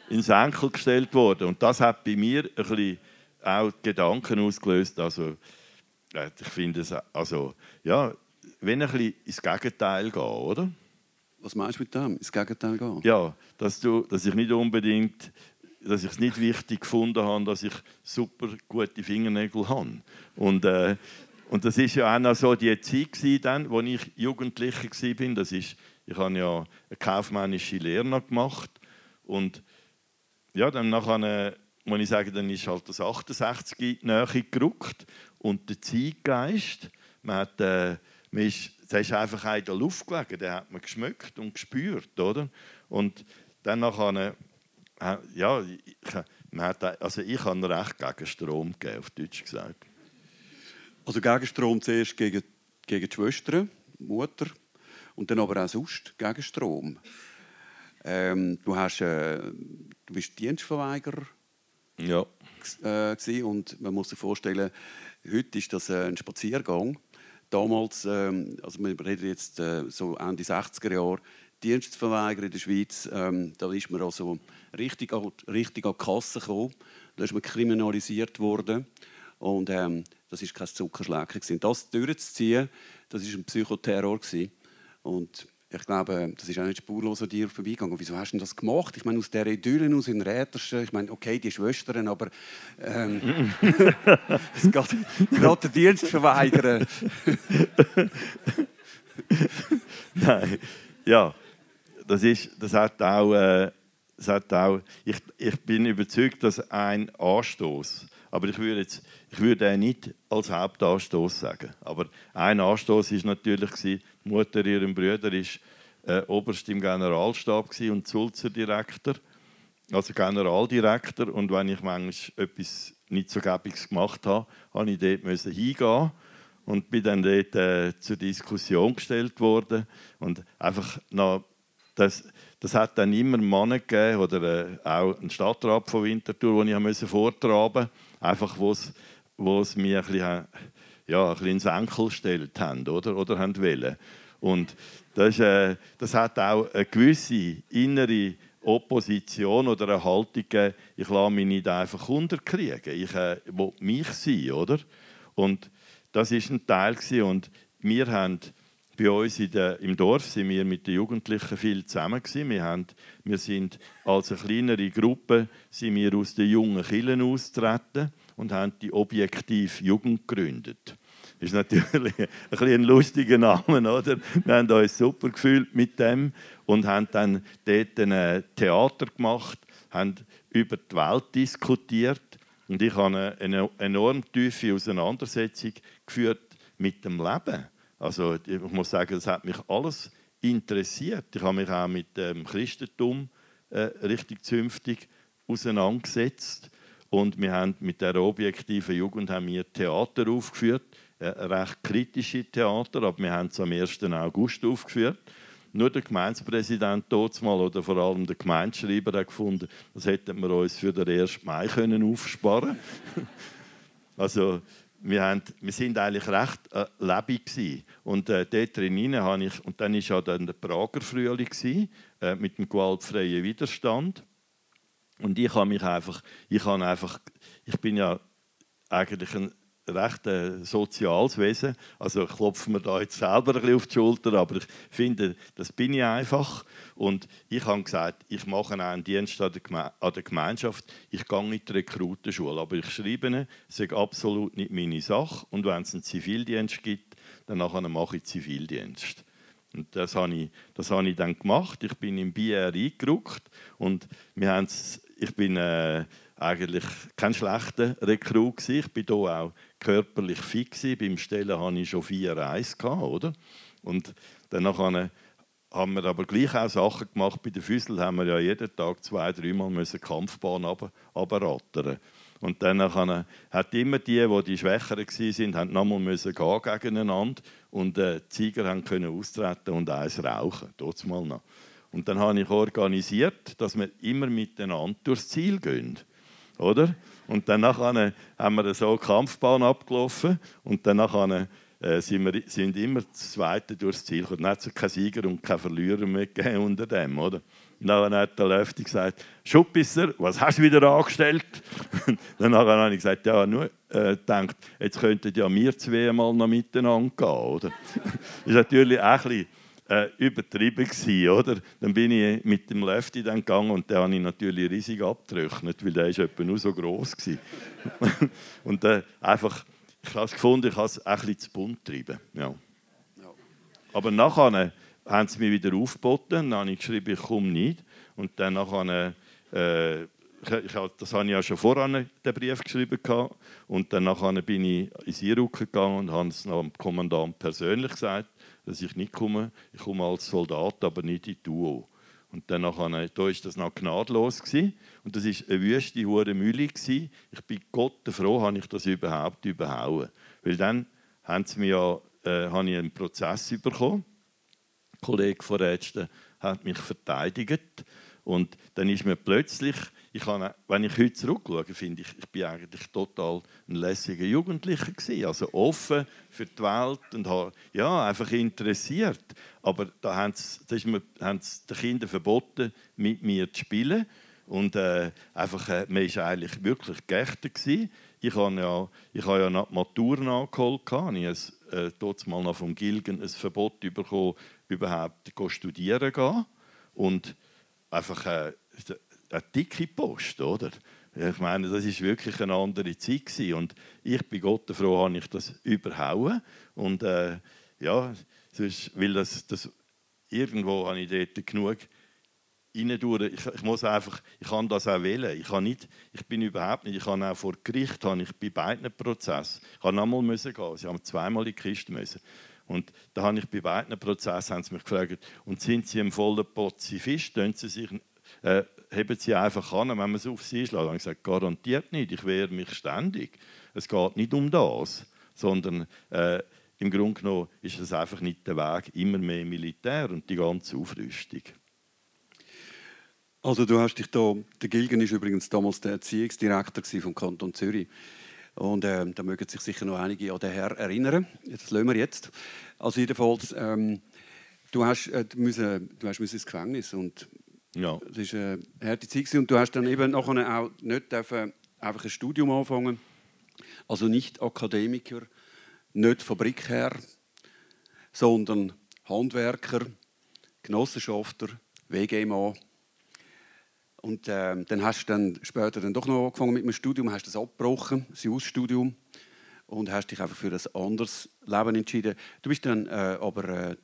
ins Enkel gestellt worden. Und das hat bei mir ein bisschen auch Gedanken ausgelöst. Also, ich finde es, also, ja, wenn ein bisschen ins Gegenteil gehen, oder? Was meinst du mit dem? Ins Gegenteil gehen? Ja, dass, du, dass ich nicht unbedingt, dass ich es nicht wichtig gefunden habe, dass ich super gute Fingernägel habe. Und, äh, und das ist ja auch noch so die Zeit gewesen, dann, wo ich Jugendlicher war. Das ist, ich habe ja eine kaufmännische Lehre gemacht und ja, dann nachher, muss ich sagen, dann ist halt das 68 näher gerückt und der Zeitgeist, man hat, äh, man ist, der ist einfach in der Luft gelegen, den hat man geschmeckt und gespürt, oder? Und dann nachher, äh, ja, ich, man hat, also ich habe recht gegen Strom gegeben, auf Deutsch gesagt. Also Gegenstrom zuerst gegen, gegen die Schwestern, Mutter, und dann aber auch sonst gegen Strom. Ähm, du, hast, äh, du bist Dienstverweigerer ja. äh, und man muss sich vorstellen, heute ist das äh, ein Spaziergang. Damals, ähm, also wir reden jetzt äh, so Ende 60er Jahre, Dienstverweigerer in der Schweiz, ähm, da ist man also richtig, richtig an die Kasse gekommen. Da ist man kriminalisiert worden. Und ähm, das war kein Zuckerschlecken. Das durchzuziehen, das war ein Psychoterror. Und ich glaube, das ist auch nicht spurlos an dir vorbeigegangen. Wieso hast du das gemacht? Ich meine, aus dieser Idylle, aus den Räterschen, ich meine, okay, die Schwestern, aber ähm, [laughs] es geht gerade den Dienst verweigern. [laughs] Nein, ja, das, ist, das hat auch, äh, das hat auch ich, ich bin überzeugt, dass ein Anstoß aber ich würde, jetzt, ich würde nicht als Hauptanstoß sagen. Aber ein Anstoß ist natürlich die Mutter ihrem Bruder ist äh, Oberst im Generalstab und Sulzer Direktor, also Generaldirektor. Und wenn ich manchmal etwas nicht so gäbiges gemacht habe, musste ich dort hingehen und bin dann dort äh, zur Diskussion gestellt worden und einfach noch das, das hat dann immer Männer gegeben oder äh, auch einen Stadtrat von Winterthur, den ich vortragen musste einfach wo es mir ein bisschen, ja, ein bisschen ins Enkel gestellt haben oder, oder haben wollen. Und das, äh, das hat auch eine gewisse innere Opposition oder eine Haltung ich lasse mich nicht einfach unterkriegen, ich äh, will mich sein, oder? Und das ist ein Teil gewesen. und wir haben bei uns der, im Dorf sind wir mit den Jugendlichen viel zusammen. Wir, haben, wir sind als eine kleinere Gruppe sind wir aus den jungen Kirchen austreten und haben die Objektiv Jugend gegründet. Das ist natürlich [laughs] ein, ein lustiger Name, oder? Wir haben uns super gefühlt mit dem und haben dann dort ein Theater gemacht, haben über die Welt diskutiert und ich habe eine enorm tiefe Auseinandersetzung geführt mit dem Leben also ich muss sagen, das hat mich alles interessiert. Ich habe mich auch mit dem Christentum äh, richtig zünftig auseinandergesetzt und wir haben mit der objektiven Jugend haben wir Theater aufgeführt, äh, recht kritische Theater, aber wir haben es am 1. August aufgeführt. Nur der Gemeindepräsident mal oder vor allem der Gemeindeschreiber hat gefunden, das hätten wir uns für den 1. Mai können aufsparen. [laughs] also wir, sind eigentlich recht äh, lebendig gewesen. und äh, dort drin habe ich und dann war ja dann der Prager Frühling gewesen, äh, mit dem gewaltfreien Widerstand und ich habe mich einfach ich habe einfach ich bin ja eigentlich ein recht äh, soziales Wesen. Also ich klopfe mir da jetzt selber ein bisschen auf die Schulter, aber ich finde, das bin ich einfach. Und ich habe gesagt, ich mache einen Dienst an der, Gemeinschaft. Ich gehe in die Rekrutenschule, aber ich schreibe es ist absolut nicht meine Sache. Und wenn es einen Zivildienst gibt, dann mache ich Zivildienst. Und das habe ich, das habe ich dann gemacht. Ich bin im BR eingerückt und wir haben ich bin äh, eigentlich kein schlechter Rekrut Ich bin hier auch körperlich fit gewesen. Beim Stellen hatte ich schon vier Reis oder? Und danach haben wir aber gleich auch Sachen gemacht. Bei den Füßeln haben wir ja jeden Tag zwei, dreimal müssen Kampfbahn runterrattern. Und dann hat immer die, die die Schwächeren waren, haben nochmal müssen gehen gegeneinander und äh, die Sieger können austreten und eins rauchen. Mal noch. Und dann habe ich organisiert, dass wir immer miteinander durchs Ziel gehen. Oder? Und dann haben wir so eine Kampfbahn abgelaufen und dann äh, sind wir sind immer das Zweite durchs Ziel gekommen. Dann hat es keinen Sieger und keinen Verlierer mehr gegeben unter dem, oder? dann hat der Löfti gesagt, Schuppisser, was hast du wieder angestellt? [laughs] dann habe ich gesagt, ja, nur äh, gedacht, jetzt könnten ja wir zwei mal noch miteinander gehen, oder? [laughs] ist natürlich auch ein bisschen äh, übertrieben gewesen, oder? Dann bin ich mit dem Löfti dann gegangen und den habe ich natürlich riesig abgetrocknet, weil der ist etwa nur so groß [laughs] und äh, einfach, ich habe es gefunden, ich habe es ein bisschen zu bunt getrieben, ja. Aber nachher haben sie mich wieder aufgeboten. Dann habe ich geschrieben, ich komme nicht. Und dann nachher, äh, ich, das habe ich ja schon voran den Brief geschrieben und dann nachher bin ich ins Iruk gegangen und habe es dem Kommandant persönlich gesagt, dass ich nicht komme. Ich komme als Soldat, aber nicht in Duo. Und dann nachher, da das noch gnadlos gewesen. und das ist eine wüste hure Mühle gewesen. Ich bin Gott froh, habe ich das überhaupt überhauen, weil dann haben sie mir ja, äh, habe ich einen Prozess bekommen Kollege von Ärzten hat mich verteidigt. Und dann ist mir plötzlich, ich kann, wenn ich heute zurückschaue, finde ich, ich bin eigentlich total ein lässiger Jugendlicher gewesen, also offen für die Welt und ja, einfach interessiert. Aber da haben sie, mir, haben sie den Kindern verboten, mit mir zu spielen. Und äh, einfach, äh, man war eigentlich wirklich geächtet. Gewesen. Ich habe ja, ich habe ja nach Matur nachgeholt. Ich habe äh, mal noch vom Gilgen ein Verbot bekommen, überhaupt studieren gehen. Und einfach eine, eine dicke Post, oder? Ich meine, das ist wirklich eine andere Zeit gewesen. und ich bin Gott froh, habe ich das überhauen und äh, ja, sonst, weil das, das irgendwo habe ich dort genug reindurch. Ich, ich muss einfach, ich kann das auch wählen. Ich, kann nicht, ich bin überhaupt nicht, ich kann auch vor Gericht, habe ich bei beiden Prozessen, ich habe nochmal müssen gehen, sie haben zweimal in die Kiste müssen. Und da habe ich bei beiden Prozessen haben sie mich gefragt, und sind Sie im vollen Pazifist, sie sich, äh, heben Sie einfach an, wenn man es auf Sie schlägt? ich gesagt, garantiert nicht, ich wehre mich ständig. Es geht nicht um das, sondern äh, im Grunde genommen ist es einfach nicht der Weg, immer mehr Militär und die ganze Aufrüstung. Also du hast dich da, der Gilgen ist übrigens damals der Erziehungsdirektor vom Kanton Zürich. Und äh, da mögen sich sicher noch einige an den Herr erinnern. Das lassen wir jetzt. Also jedenfalls, ähm, du hast, äh, müssen, du hast ins Gefängnis und ja. das war eine harte Zeit und du hast dann eben auch nicht einfach ein Studium anfangen. Also nicht Akademiker, nicht Fabrikherr, sondern Handwerker, Genossenschafter, WG-Mann und äh, dann hast du dann später dann doch noch angefangen mit dem Studium, hast das abgebrochen, das Ausstudium, und hast dich einfach für ein anderes Leben entschieden. Du bist dann äh, aber, äh,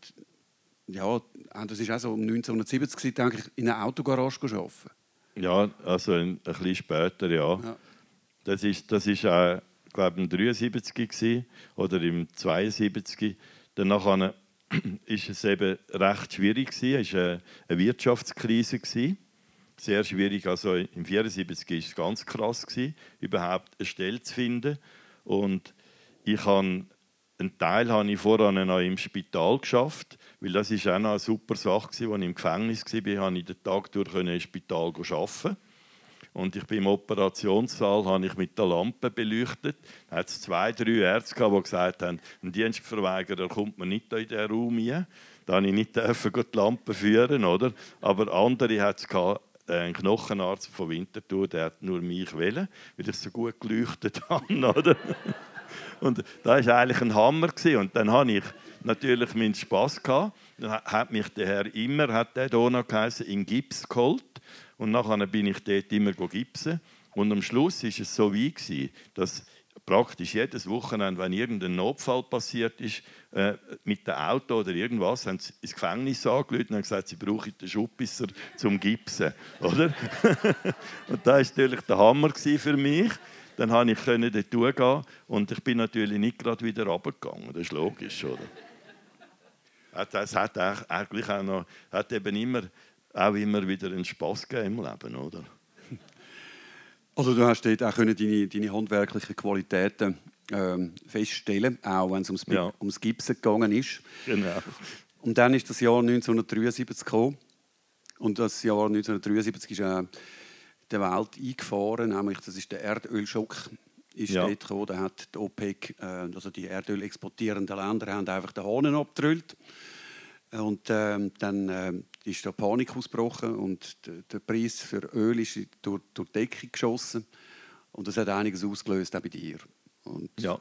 ja, das ist auch so um 1970, denke ich, in einer Autogarage arbeiten. Ja, also ein, ein bisschen später, ja. ja. Das ist, das ist auch, glaube ich, im 73 gewesen, oder im 72. Danach war [clears throat] es eben recht schwierig Es war eine, eine Wirtschaftskrise gewesen sehr schwierig. Also im 74 war es ganz krass, gewesen, überhaupt eine Stelle zu finden. Und ich habe einen Teil habe ich vorher noch im Spital geschafft, weil das ist auch noch eine super Sache, als ich im Gefängnis war, habe ich den Tag durch im Spital arbeiten. Und ich bin im Operationssaal, habe ich mit der Lampe beleuchtet. Da hat es zwei, drei Ärzte gehabt, die gesagt haben, ein Dienstverweigerer kommt man nicht in diesen Raum rein. Da durfte ich nicht die Lampe führen, oder? Aber andere hat es äh, ein Knochenarzt von Winterthur, der hat nur mich wählen, weil ich so gut geleuchtet [laughs] habe, oder? Und das war eigentlich ein Hammer. Gewesen. Und dann hatte ich natürlich meinen Spass. Gehabt. Dann hat mich der Herr immer, hat der Donau geheißen, in Gips geholt. Und nachher bin ich dort immer gipsen. Und am Schluss war es so wie, dass praktisch jedes Wochenende, wenn irgendein Notfall passiert ist, äh, mit dem Auto oder irgendwas, haben sie ins Gefängnis angerufen und haben gesagt, sie brauchen den Schuppisser zum Gipsen. Oder? [laughs] und das war natürlich der Hammer für mich. Dann konnte ich dort durchgehen und ich bin natürlich nicht gerade wieder runtergegangen. Das ist logisch, oder? Das hat eigentlich auch noch, hat eben immer, auch immer wieder einen Spass gegeben im Leben, oder? [laughs] Also du hast dort auch deine, deine handwerklichen Qualitäten ähm, feststellen, auch wenn es ums, ja. ums Gipsen gegangen ist. Genau. Und dann ist das Jahr 1973 gekommen. Und das Jahr 1973 ist äh, der Welt eingefahren, nämlich das ist der Erdölschock ist ja. dort gekommen. Da hat die OPEC, äh, also die Erdöl exportierenden Länder, haben einfach den Hahn abgetrüllt. Und ähm, dann äh, ist da Panik ausgebrochen und der Preis für Öl ist durch, durch die Decke geschossen. Und das hat einiges ausgelöst, auch bei dir. Und ja.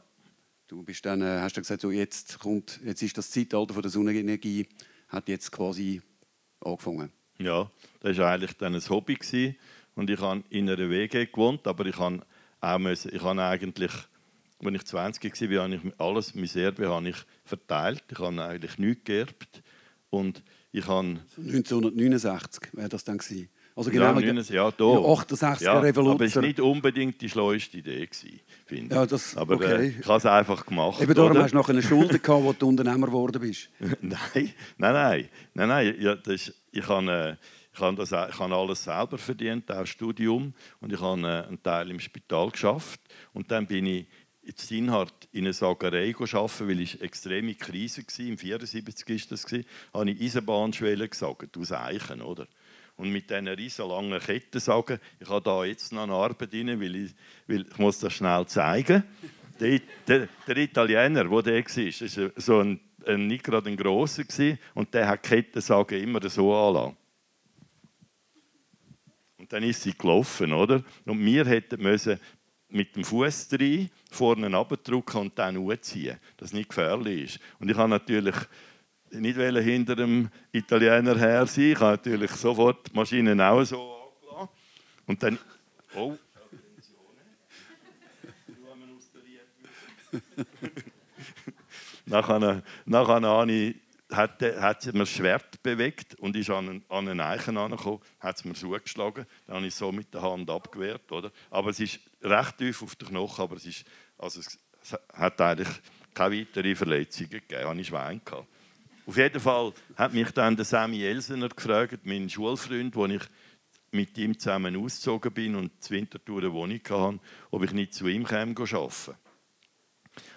Du bist dann, äh, hast dann gesagt, so jetzt, kommt, jetzt ist das Zeitalter von der Sonnenenergie, hat jetzt quasi angefangen. Ja, das war eigentlich dann ein Hobby. Gewesen. Und ich habe in einer WG gewohnt, aber ich habe auch müssen, ich habe eigentlich, als ich 20 war, habe ich alles, mein Erbe habe ich verteilt. Ich habe eigentlich nichts geerbt. Und ich habe... 1969 wäre das dann gewesen. Also genau, ja, 69, ja, da. Ja, 68er ja, Revolution. Aber es war nicht unbedingt die schlauste Idee, finde ich. Ja, das, aber okay. äh, ich habe es einfach gemacht. Eben darum oder? hast du noch eine Schuld gehabt, wo du Unternehmer geworden bist. [laughs] nein, nein, nein. nein, nein. Ja, das, ich habe... Äh, ich habe, das, ich habe alles selber verdient, auch Studium. Und ich habe äh, einen Teil im Spital geschafft. Und dann bin ich in Sinhart in eine Sagerei arbeiten, weil es extreme Krise war. Im 1974 war das. Da habe ich Eisenbahnschwellen gesagt, aus Eichen. Oder? Und mit diesen riesen langen Ketten sagen, ich habe da jetzt noch eine Arbeit rein, weil ich, weil ich muss das schnell zeigen. Der, der, der Italiener, der da war, war so ein, ein, nicht gerade ein grosser und der hat die Kettensagen immer so anlassen. Und dann ist sie gelaufen, oder? Und wir hätten müssen mit dem Fuß rein, vorne abdrücken und dann hochziehen, dass es nicht gefährlich ist. Und ich habe natürlich nicht hinter dem Italiener her sein. Ich habe natürlich sofort die Maschine auch so angelassen. Und dann. Oh, [laughs] nachher, nachher habe ich, hat, hat mir das Schwert bewegt und ist an, an einen Eichen angekommen, hat es mir zugeschlagen. Dann habe ich so mit der Hand abgewehrt. Oder? Aber es ist recht tief auf den Knochen, aber es, ist, also es hat eigentlich keine weiteren Verletzungen gegeben. Habe ich Schwein. Auf jeden Fall hat mich dann der Sammy Elsener gefragt, mein Schulfreund, wo ich mit ihm zusammen ausgezogen bin und zur Wintertour eine Wohnung hatte, ob ich nicht zu ihm käme arbeiten.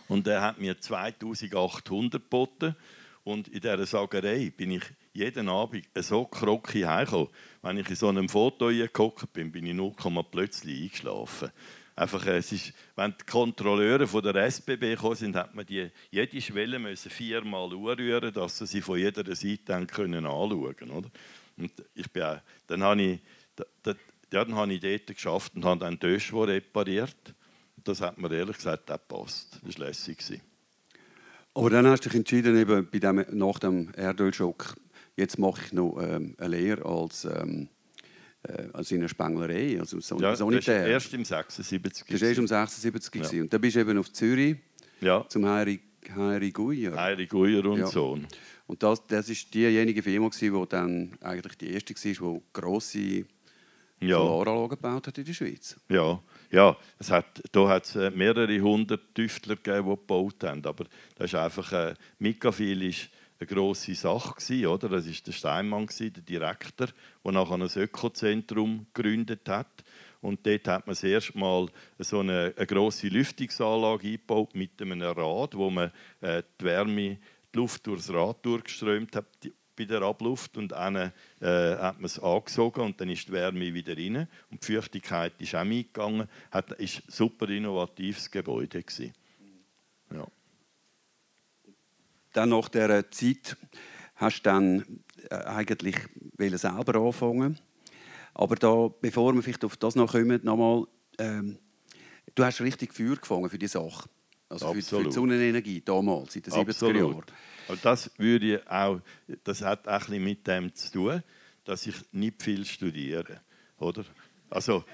Und er hat mir 2800 geboten. Und in dieser Sagerei bin ich jeden Abend so krocki heimgekommen. Wenn ich in so einem Foto geguckt bin, bin ich nur plötzlich eingeschlafen. Einfach, es ist, wenn die Kontrolleure von der SBB gekommen sind, hat man die, jede Schwelle müssen viermal anrühren, dass sie sie von jeder Seite können anschauen können. Und ich bin auch, dann habe ich, da, ja, dann habe ich dort geschafft und habe dann die Öschwo repariert. Das hat mir ehrlich gesagt auch gepasst. Das war lässig. Aber dann hast du dich entschieden, eben bei dem, nach dem Erdölschock, jetzt mache ich noch ähm, eine Lehre als... Ähm äh, also in einer Spenglerei, also so, ja, Sanitär. Das erst im 76. Das war erst im 76. Ja. Und dann bist du eben auf Zürich ja. zum Heiri, Heiri Guyer. Heiri Guyer und ja. Sohn. Und das, das ist diejenige Firma, die dann eigentlich die erste war, die grosse ja. Solaranlagen gebaut hat in der Schweiz. Ja, ja es hat, da hat es äh, mehrere hundert Tüftler gegeben, die gebaut haben. Aber das ist einfach, äh, Mikafil ist eine grosse Sache gewesen, oder? Das ist der Steinmann gewesen, der Direktor, der nachher ein Ökozentrum gegründet hat. Und dort hat man das erste Mal so eine, eine grosse Lüftungsanlage eingebaut mit einem Rad, wo man äh, die Wärme, die Luft durchs Rad durchgeströmt hat bei der Abluft und dann äh, hat man es angesogen und dann ist die Wärme wieder rein und die Feuchtigkeit ist auch mitgegangen. Es war ein super innovatives Gebäude gewesen. Ja dann nach dieser Zeit hast du dann äh, eigentlich selber anfangen aber da, bevor wir vielleicht auf das noch kommen, nochmal, ähm, du hast richtig Feuer gefangen für die Sache. Also für, für, die Sonnenenergie damals, in den 70er Jahren. Und das würde auch, das hat auch ein mit dem zu tun, dass ich nicht viel studiere, oder? Also,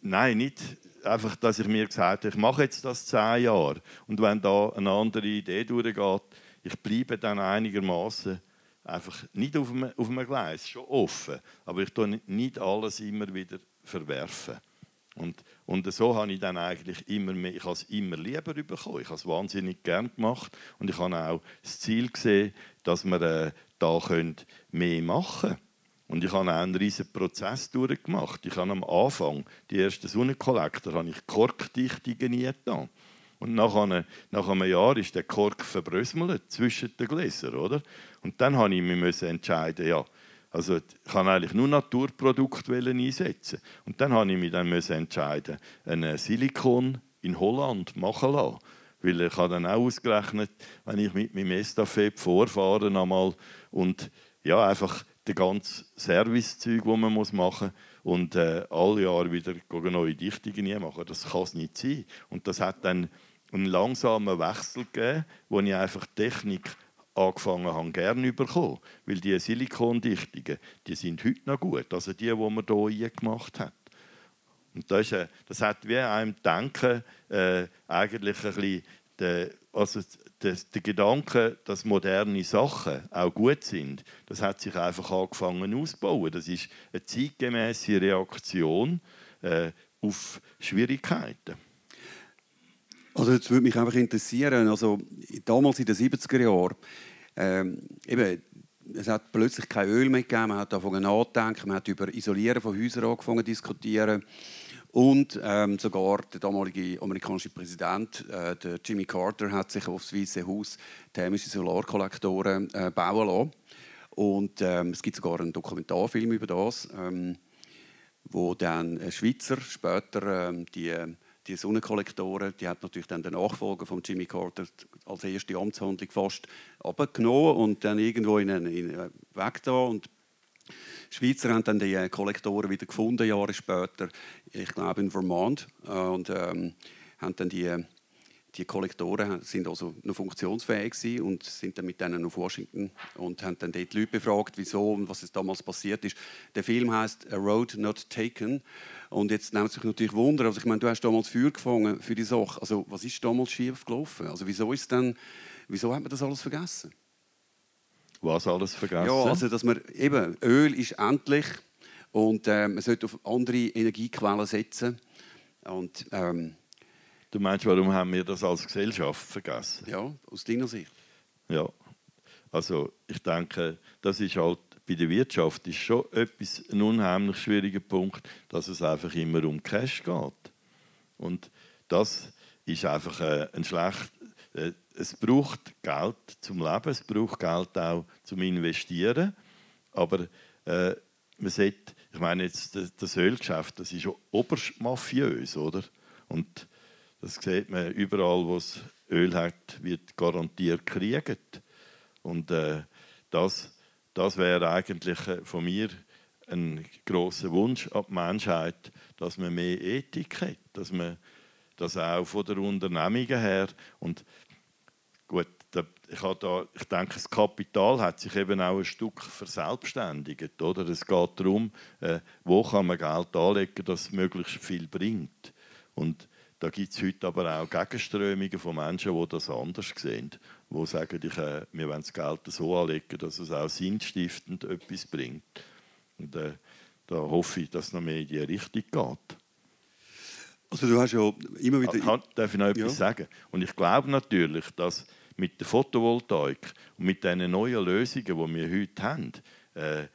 nein, nicht einfach, dass ich mir gesagt habe, ich mache jetzt das zehn Jahre und wenn da eine andere Idee durchgeht, ich bleibe dann einigermaßen einfach nicht auf einem, auf einem Gleis, schon offen, aber ich tue nicht alles immer wieder verwerfen. Und, und so habe ich dann eigentlich immer mehr, ich habe es immer lieber bekommen. Ich habe es wahnsinnig gern gemacht und ich habe auch das Ziel gesehen, dass wir äh, da mehr machen können. Und ich habe auch einen riesigen Prozess durchgemacht. Ich habe am Anfang, die ersten Sonnenkollektor, habe ich Korkdichtungen nie getan. Und nach einem, nach einem Jahr ist der Kork verbröselt zwischen den Gläsern, oder? Und dann habe ich mich entscheiden, ja, also ich kann eigentlich nur Naturprodukte einsetzen. Und dann habe ich mich dann entscheiden, eine Silikon in Holland machen lassen. Weil ich habe dann auch ausgerechnet, wenn ich mit meinem Estafette vorfahre einmal und ja, einfach das ganze Servicezeug, das man machen muss, und äh, alle Jahre wieder neue Dichtungen machen. Das kann es nicht sein. Und das hat dann einen langsamen Wechsel gegeben, wo ich einfach Technik angefangen habe, gerne bekommen. Weil die Silikondichtungen, die sind heute noch gut. Also die, die man hier gemacht hat. Und das, ist, äh, das hat wie einem Denken äh, eigentlich ein bisschen der, also der, der Gedanke, dass moderne Sachen auch gut sind, das hat sich einfach angefangen auszubauen. Das ist eine zeitgemäße Reaktion äh, auf Schwierigkeiten. Also jetzt würde mich einfach interessieren, also damals in den 70er Jahren, ähm, eben, es hat plötzlich kein Öl mehr gegeben, man hat angefangen nachzudenken, man hat über Isolieren von Häusern angefangen zu diskutieren und ähm, sogar der damalige amerikanische Präsident, äh, der Jimmy Carter, hat sich aufs Weiße Haus thermische Solarkollektoren äh, bauen lassen. Und ähm, es gibt sogar einen Dokumentarfilm über das, ähm, wo dann ein Schweizer später ähm, die die Sonnenkollektoren, die hat natürlich dann der Nachfolger von Jimmy Carter als erste Amtshandlung fast abgenommen und dann irgendwo in einen, in einen Weg da. Und die Schweizer haben dann die Kollektoren wieder gefunden Jahre später, ich glaube in Vermont. Und ähm, haben dann die die Kollektoren sind also noch funktionsfähig und sind dann mit denen auf Washington und haben dann dort die Leute befragt, wieso und was es damals passiert ist. Der Film heißt A Road Not Taken und jetzt nimmt sich natürlich Wunder. Also ich meine, du hast damals Feuer gefangen für die Sache. Also was ist damals schief gelaufen? Also wieso ist dann, wieso hat man das alles vergessen? Was alles vergessen? Ja, also dass man eben Öl ist endlich und äh, man sollte auf andere Energiequellen setzen und ähm, Du meinst, warum haben wir das als Gesellschaft vergessen? Ja, aus deiner Sicht. Ja, also ich denke, das ist halt bei der Wirtschaft ist schon etwas ein unheimlich schwieriger Punkt, dass es einfach immer um Cash geht. Und das ist einfach äh, ein schlecht. Äh, es braucht Geld zum Leben, es braucht Geld auch zum Investieren, aber äh, man sieht, ich meine jetzt das Ölgeschäft, das ist schon oberst mafiös, oder? Und das sieht man überall, wo es Öl hat, wird garantiert gekriegt. Und äh, das, das wäre eigentlich äh, von mir ein großer Wunsch an die Menschheit, dass man mehr Ethik hat, dass man das auch von der Unternehmung her und gut, ich, da, ich denke, das Kapital hat sich eben auch ein Stück verselbstständigt. Oder? Es geht darum, äh, wo kann man Geld anlegen, dass es möglichst viel bringt. Und da gibt es heute aber auch Gegenströmungen von Menschen, die das anders sehen. Die sagen, ich, äh, wir wollen das Geld so anlegen, dass es auch sinnstiftend etwas bringt. Und äh, da hoffe ich, dass es noch mehr in diese Richtung geht. Also du hast ja immer wieder... Ha, darf ich noch etwas ja. sagen? Und ich glaube natürlich, dass mit der Photovoltaik und mit den neuen Lösungen, die wir heute haben, äh,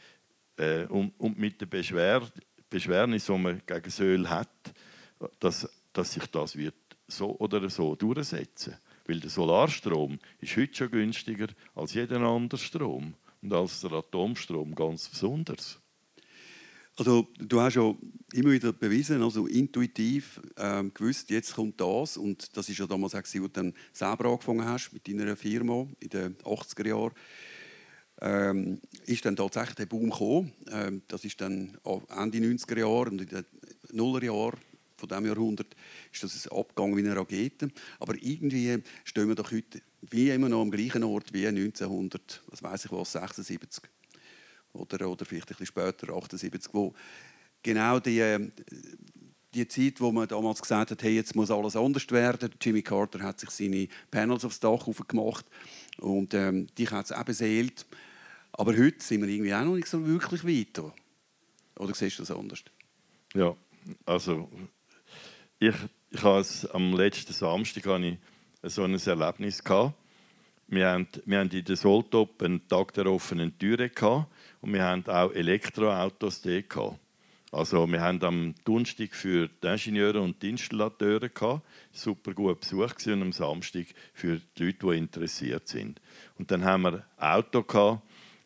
äh, und, und, mit der Beschwer Beschwernis, die man gegen das Öl hat, dass dass sich das wird so oder so durchsetzen Weil der Solarstrom ist heute schon günstiger als jeder andere Strom und als der Atomstrom ganz besonders. Also du hast ja immer wieder bewiesen, also intuitiv ähm, gewusst, jetzt kommt das und das ist ja damals auch, als du dann selber angefangen hast mit deiner Firma in den 80er Jahren. Ähm, ist dann tatsächlich der Boom gekommen. Ähm, das ist dann Ende 90er Jahre und in den Nuller Jahren von diesem Jahrhundert ist das ein Abgang wie eine Rakete. Aber irgendwie stehen wir doch heute wie immer noch am gleichen Ort wie 1900, was weiß ich was, 76 oder, oder vielleicht ein bisschen später, 78, wo genau die, die Zeit, wo man damals gesagt hat, hey, jetzt muss alles anders werden. Jimmy Carter hat sich seine Panels aufs Dach gemacht und ähm, die hat es auch beseelt. Aber heute sind wir irgendwie auch noch nicht so wirklich weiter. Oder siehst du das anders? Ja, also ich, ich habe am letzten Samstag habe ich so ein Erlebnis gehabt. Wir wir haben in der Soltop einen Tag der offenen Türe und wir haben auch Elektroautos gehabt. Also wir haben am Donnerstag für die Ingenieure und die Installateure gehabt. Super gut besucht und am Samstag für die Leute, die interessiert sind. Und dann haben wir Auto gehabt,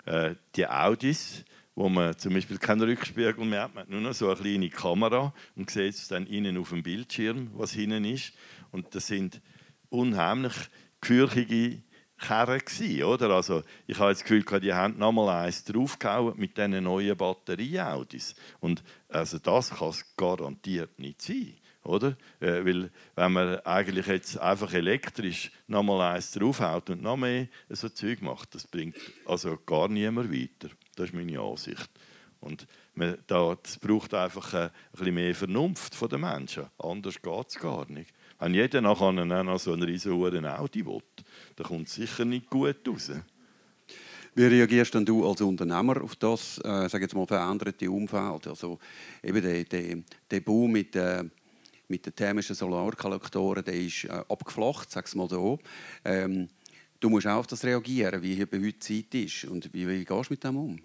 äh, die Audis, wo man zum Beispiel keinen Rückspiegel mehr hat, man hat nur noch so eine kleine Kamera und sieht es dann innen auf dem Bildschirm, was hinten ist. Und das sind unheimlich gefürchtige Kerren gewesen, oder? Also ich habe das Gefühl, die haben nochmal eins draufgehauen mit diesen neuen Batterieaudis. Und also das kann es garantiert nicht sein, oder? Äh, weil wenn man eigentlich jetzt einfach elektrisch nochmal eins draufhaut und noch mehr so Zeug macht, das bringt also gar niemand weiter. Das ist meine Ansicht. Und das braucht einfach ein, ein bisschen mehr Vernunft von den Menschen. Anders geht es gar nicht. Wenn jeder nachher noch so einen riesen Audi will, dann kommt es sicher nicht gut raus. Wie reagierst denn du als Unternehmer auf das, äh, sag jetzt mal, veränderte Umfeld? Also eben der, der, der Boom mit, äh, mit den thermischen Solarkollektoren, der ist äh, abgeflacht, sag mal so. Ähm, du musst auch auf das reagieren, wie heute Zeit ist. Und wie, wie gehst du mit dem um?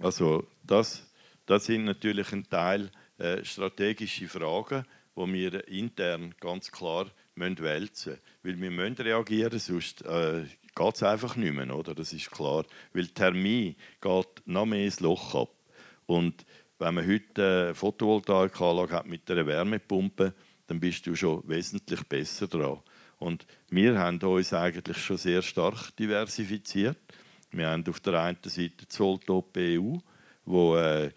Also das, das sind natürlich ein Teil äh, strategische Fragen, die wir intern ganz klar müssen wälzen müssen. Weil wir müssen reagieren, sonst äh, geht es einfach nicht mehr. Oder? Das ist klar. Weil Thermie geht noch mehr ins Loch ab. Und wenn man heute eine Photovoltaikanlage hat mit einer Wärmepumpe, dann bist du schon wesentlich besser dran. Und wir haben uns eigentlich schon sehr stark diversifiziert. Wir haben auf der einen Seite Zolltop EU, wo äh,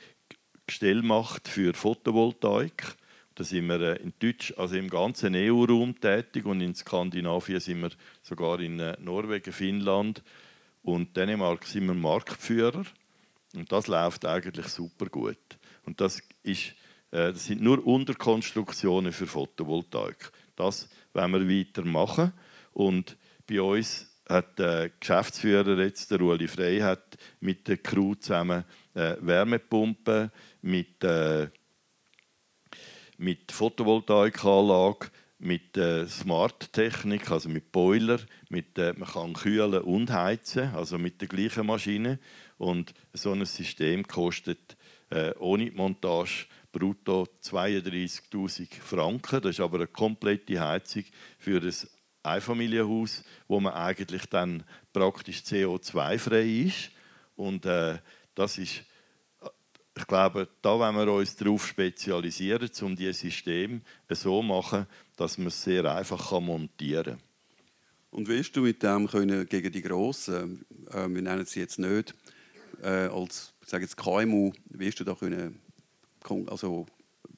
Gestell macht für Photovoltaik. Da sind wir äh, in Deutsch, also im ganzen EU-Raum tätig und in Skandinavien sind wir sogar in äh, Norwegen, Finnland und Dänemark sind wir Marktführer. Und das läuft eigentlich super gut. Und das, ist, äh, das sind nur Unterkonstruktionen für Photovoltaik. Das wollen wir weitermachen. Und bei uns hat der Geschäftsführer jetzt, der Ueli Frey, hat mit der Crew zusammen äh, Wärmepumpen mit, äh, mit Photovoltaikanlage, mit äh, Smart-Technik, also mit Boiler, mit, äh, man kann kühlen und heizen, also mit der gleichen Maschine. Und so ein System kostet äh, ohne Montage brutto 32.000 Franken. Das ist aber eine komplette Heizung für ein Einfamilienhaus, wo man eigentlich dann praktisch CO2-frei ist. Und äh, das ist, ich glaube, da wollen wir uns darauf spezialisieren, um dieses System so zu machen, dass man es sehr einfach montieren kann. Und wirst du mit dem können gegen die Grossen, äh, wir nennen sie jetzt nicht, äh, als sage jetzt KMU, wirst du da können, also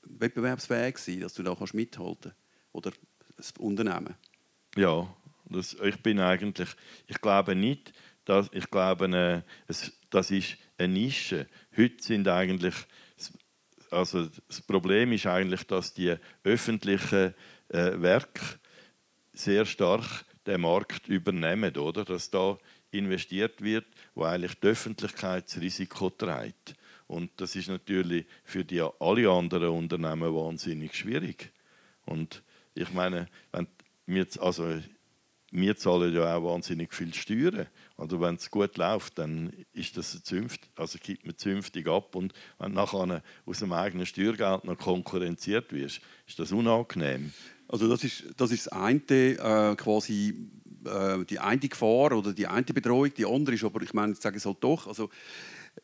wettbewerbsfähig sein, dass du da kannst mithalten Oder das Unternehmen? Ja, das, ich bin eigentlich, ich glaube nicht, dass, ich glaube, äh, es, das ist eine Nische. Heute sind eigentlich, also das Problem ist eigentlich, dass die öffentlichen äh, Werke sehr stark den Markt übernehmen, oder? Dass da investiert wird, wo eigentlich die Öffentlichkeit das Risiko trägt. Und das ist natürlich für die alle anderen Unternehmen wahnsinnig schwierig. Und ich meine, wenn wir, also, wir zahlen ja auch wahnsinnig viel Steuern. Also wenn es gut läuft, dann ist das Zünft, also gibt man zünftig ab. Und wenn nachher aus dem eigenen Steuergeld noch konkurrenziert wirst, ist das unangenehm. Also das ist das, ist das eine, äh, quasi äh, die eine Gefahr oder die eine Bedrohung. Die andere ist aber, ich meine, ich sage es halt doch, also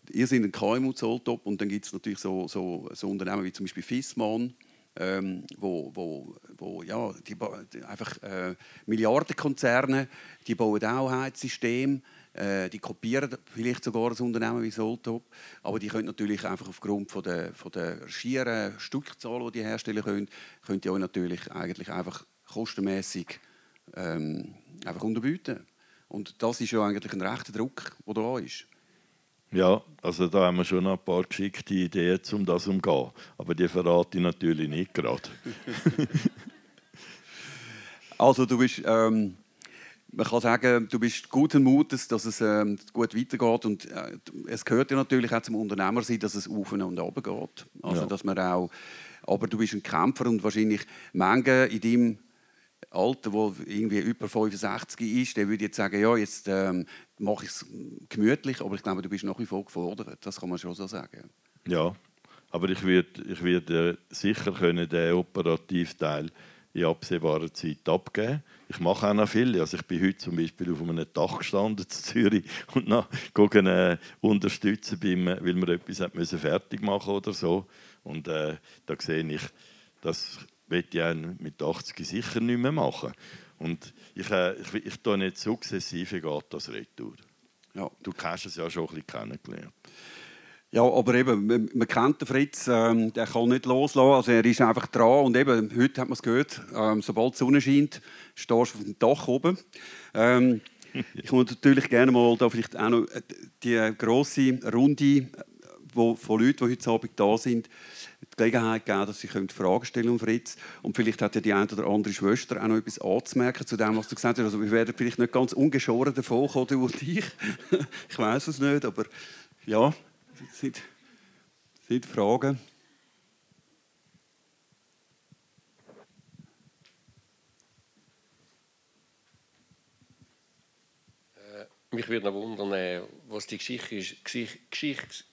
ihr seid ein KMU Zolltop und dann gibt es natürlich so, so, so Unternehmen wie zum Beispiel Fissmann, ähm, wo, wo, wo ja, die, die einfach äh, Milliardenkonzerne, die bauen auch Heizsysteme, äh, die kopieren vielleicht sogar ein Unternehmen wie Soltop, aber die können natürlich einfach aufgrund von der, von der schieren Stückzahl, die die herstellen können, können die auch natürlich eigentlich einfach kostenmäßig ähm, einfach unterbieten. Und das ist ja eigentlich ein rechter Druck, der da ist. Ja, also da haben wir schon ein paar geschickte Ideen, um das umgehen. Aber die verrate ich natürlich nicht gerade. [laughs] also du bist, ähm, man kann sagen, du bist guten Mutes, dass es ähm, gut weitergeht. Und äh, es gehört ja natürlich auch zum Unternehmer sein, dass es auf und runter geht. Also, ja. dass man auch, aber du bist ein Kämpfer und wahrscheinlich Menge in deinem Alter, wo irgendwie über 65 ist, der würde jetzt sagen, ja, jetzt ähm, mache ich es gemütlich, aber ich glaube, du bist nach wie vor gefordert. Das kann man schon so sagen. Ja, aber ich würde ich würd, äh, sicher können den operativen Teil in absehbarer Zeit abgeben. Ich mache auch noch viel. Also ich bin heute zum Beispiel auf einem Dach gestanden in Zürich [laughs] und noch gucken, äh, unterstützen, beim, weil wir etwas fertig machen oder so. Und äh, da sehe ich, das wird ich mit 80 sicher nicht mehr machen. Und ich, äh, ich, ich, ich nicht sukzessive geht das Retour. Ja. Du hast es ja schon ein bisschen kennengelernt. Ja, aber eben, man, man kennt den Fritz, ähm, der kann nicht loslassen, also er ist einfach dran und eben, heute hat man es gehört, ähm, sobald die Sonne scheint, stehst du auf dem Dach oben. Ähm, [laughs] ich muss natürlich gerne mal da vielleicht auch noch äh, die grosse Runde wo, von Leuten, die heute Abend da sind, Gelegenheit geben, dass sie Fragen stellen um Fritz. Und vielleicht hat ja die eine oder andere Schwester auch noch etwas anzumerken zu dem, was du gesagt hast. Also wir werden vielleicht nicht ganz ungeschoren davon kommen, du und ich. [laughs] ich weiß es nicht, aber ja, das sind, sind Fragen. Mich würde noch wundern, äh, was die Geschichte, ist, Geschichte,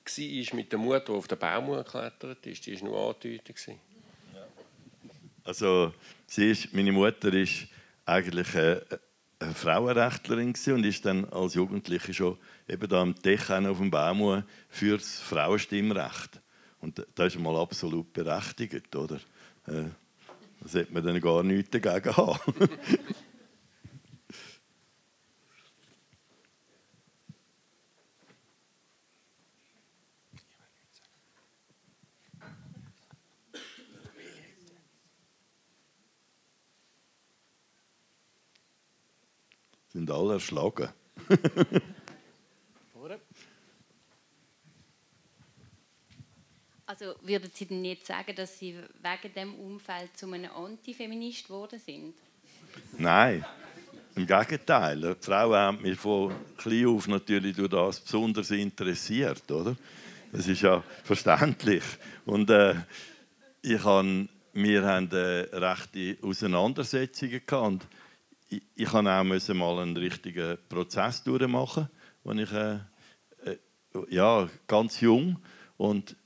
war mit der Mutter, die auf den Baum geklettert ist. Die war nur angedeutet. Also, sie ist, meine Mutter ist eigentlich eine, eine Frauenrechtlerin und ist dann als Jugendliche schon eben da am Dach auf dem Baum für das Frauenstimmrecht. Und das ist mal absolut berechtigt, oder? Äh, da sollte man dann gar nichts dagegen haben. [laughs] sind alle erschlagen. also würden Sie denn jetzt sagen, dass Sie wegen dem Umfeld zu einem Antifeminist geworden sind? Nein, im Gegenteil. Die Frauen haben mich von klein auf natürlich durch das besonders interessiert, oder? Das ist ja verständlich. Und äh, ich han, wir haben äh, rechte Auseinandersetzungen gehabt ich, ich auch mal einen richtigen Prozess durchmachen, als ich äh, äh, ja, ganz jung und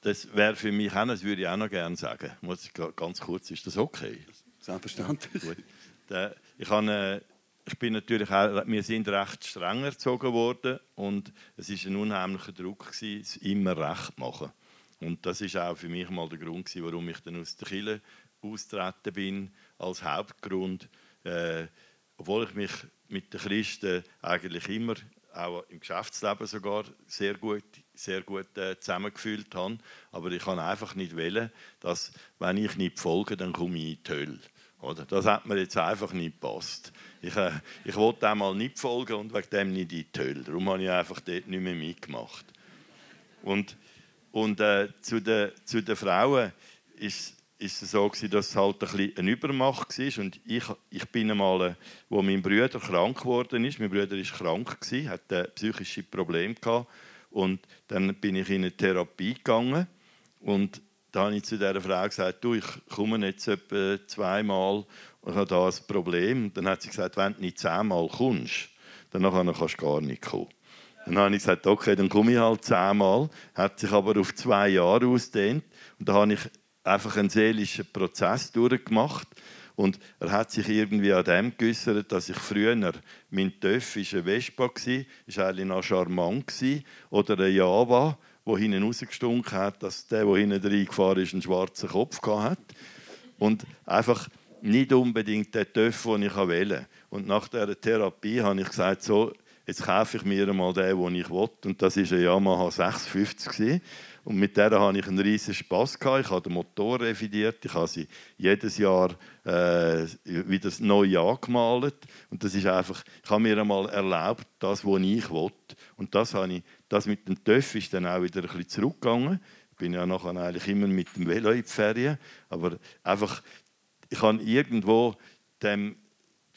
das wäre für mich auch, das würde ich auch noch gerne sagen. Muss ich ganz kurz, ist das okay? Selbstverständlich. ich, habe, äh, ich bin natürlich auch, wir sind recht streng erzogen worden und es ist ein unheimlicher Druck gewesen, es immer recht zu machen. Und das ist auch für mich mal der Grund gewesen, warum ich dann aus der Kirche austreten bin als Hauptgrund, äh, obwohl ich mich mit den Christen eigentlich immer, auch im Geschäftsleben sogar, sehr gut, sehr gut äh, zusammengefühlt habe. Aber ich kann einfach nicht wählen, dass, wenn ich nicht folge, dann komme ich in die Hölle. Oder? Das hat mir jetzt einfach nicht gepasst. Ich, äh, ich wollte einmal nicht folgen und wegen dem nicht in die Hölle. Darum habe ich einfach dort nicht mehr mitgemacht. Und, und äh, zu, den, zu den Frauen ist ist es so gewesen, dass es halt ein bisschen eine Übermacht war. Und ich, ich bin einmal, wo mein Bruder krank geworden ist, mein Bruder ist krank gewesen, hat psychische Probleme gehabt. Und dann bin ich in eine Therapie gegangen und da habe ich zu dieser Frau gesagt, du, ich komme jetzt etwa zweimal und habe da ein Problem. Und dann hat sie gesagt, wenn du nicht zehnmal kommst, dann kannst du gar nicht kommen. Dann habe ich gesagt, okay, dann komme ich halt zehnmal. Hat sich aber auf zwei Jahre ausgedehnt. Und da habe ich einfach einen seelischen Prozess durchgemacht. Und er hat sich irgendwie an dem geäußert, dass ich früher, mein Töff war ein Vespa, war eigentlich noch charmant, oder ein Java, der hinten rausgestunken hat, dass der, der hinten reingefahren ist, einen schwarzen Kopf hatte. Und einfach nicht unbedingt der Töff, den ich wählen Und nach dieser Therapie habe ich gesagt, so, jetzt kaufe ich mir mal den, den ich will. Und das war ein Yamaha 650. Und mit der hatte ich einen riesigen Spass. Ich habe den Motor revidiert, ich habe sie jedes Jahr äh, wieder neu angemalt. Und das ist einfach, ich habe mir einmal erlaubt, das, was ich will. Und das, habe ich, das mit dem TÜV ist dann auch wieder ein bisschen zurückgegangen. Ich bin ja nachher eigentlich immer mit dem Velo in die Ferien. Aber einfach, ich habe irgendwo dem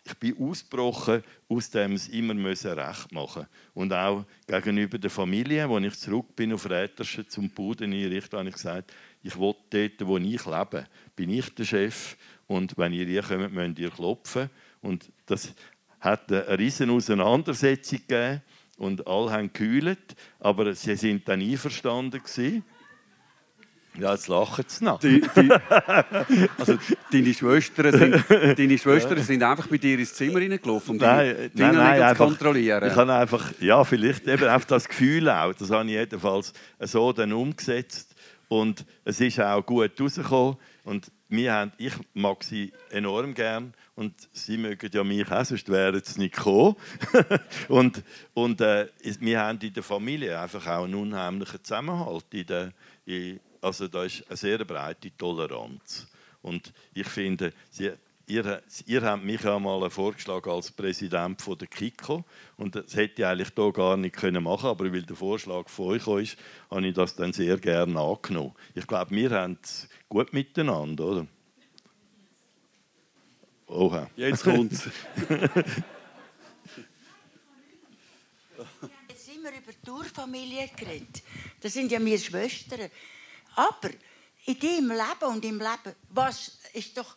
ich bin ausgebrochen, aus dem es immer recht machen Und auch gegenüber der Familie, als ich zurück bin auf Rätersche zum Buden einrichten, habe ich gesagt, ich will dort, wo ich lebe, bin ich der Chef und wenn ihr hier kommt, müsst ihr klopfen. Und das hat eine riesige Auseinandersetzung gegeben und alle haben gekühlt, aber sie sind dann einverstanden gewesen. Ja, jetzt lachen sie noch. Die, die, [laughs] also, deine Schwestern, sind, deine Schwestern sind einfach bei dir ins Zimmer reingelaufen, um Nein, deine nein, nein, zu einfach- kontrollieren. Ich habe einfach, ja, vielleicht eben auch das Gefühl auch, das habe ich jedenfalls so dann umgesetzt und es ist auch gut rausgekommen und wir haben, ich mag sie enorm gern und sie mögen ja mich auch, sonst wären sie nicht gekommen. [laughs] und und äh, wir haben in der Familie einfach auch einen unheimlichen Zusammenhalt. In der, in, also da ist eine sehr breite Toleranz. Und ich finde, sie, ihr, ihr habt mich ja mal vorgeschlagen als Präsident von der KIKO und das hätte ich eigentlich hier gar nicht können machen aber weil der Vorschlag von euch ist, habe ich das dann sehr gerne angenommen. Ich glaube, wir haben es gut miteinander, oder? Oha. Jetzt kommt's. [laughs] Jetzt sind wir über die Urfamilie geredet. Das sind ja wir Schwestern. Aber in deinem Leben und im Leben, was ist doch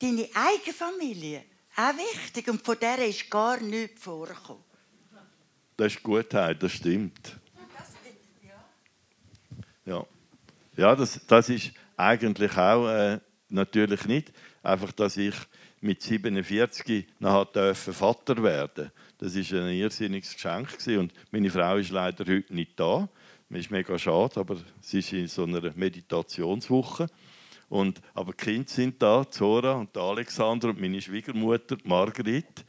deine eigene Familie auch wichtig und von der ist gar nichts vorgekommen. Das ist Gutheit, das stimmt. Ja, ja das, das ist eigentlich auch äh, natürlich nicht. Einfach, dass ich mit 47 nachher dürfen Vater werden Das war ein irrsinniges Geschenk. Gewesen. Und meine Frau ist leider heute nicht da. Das ist mega schade, aber sie ist in so einer Meditationswoche. Und, aber die Kinder sind da, Zora und der Alexander und meine Schwiegermutter, Margrit.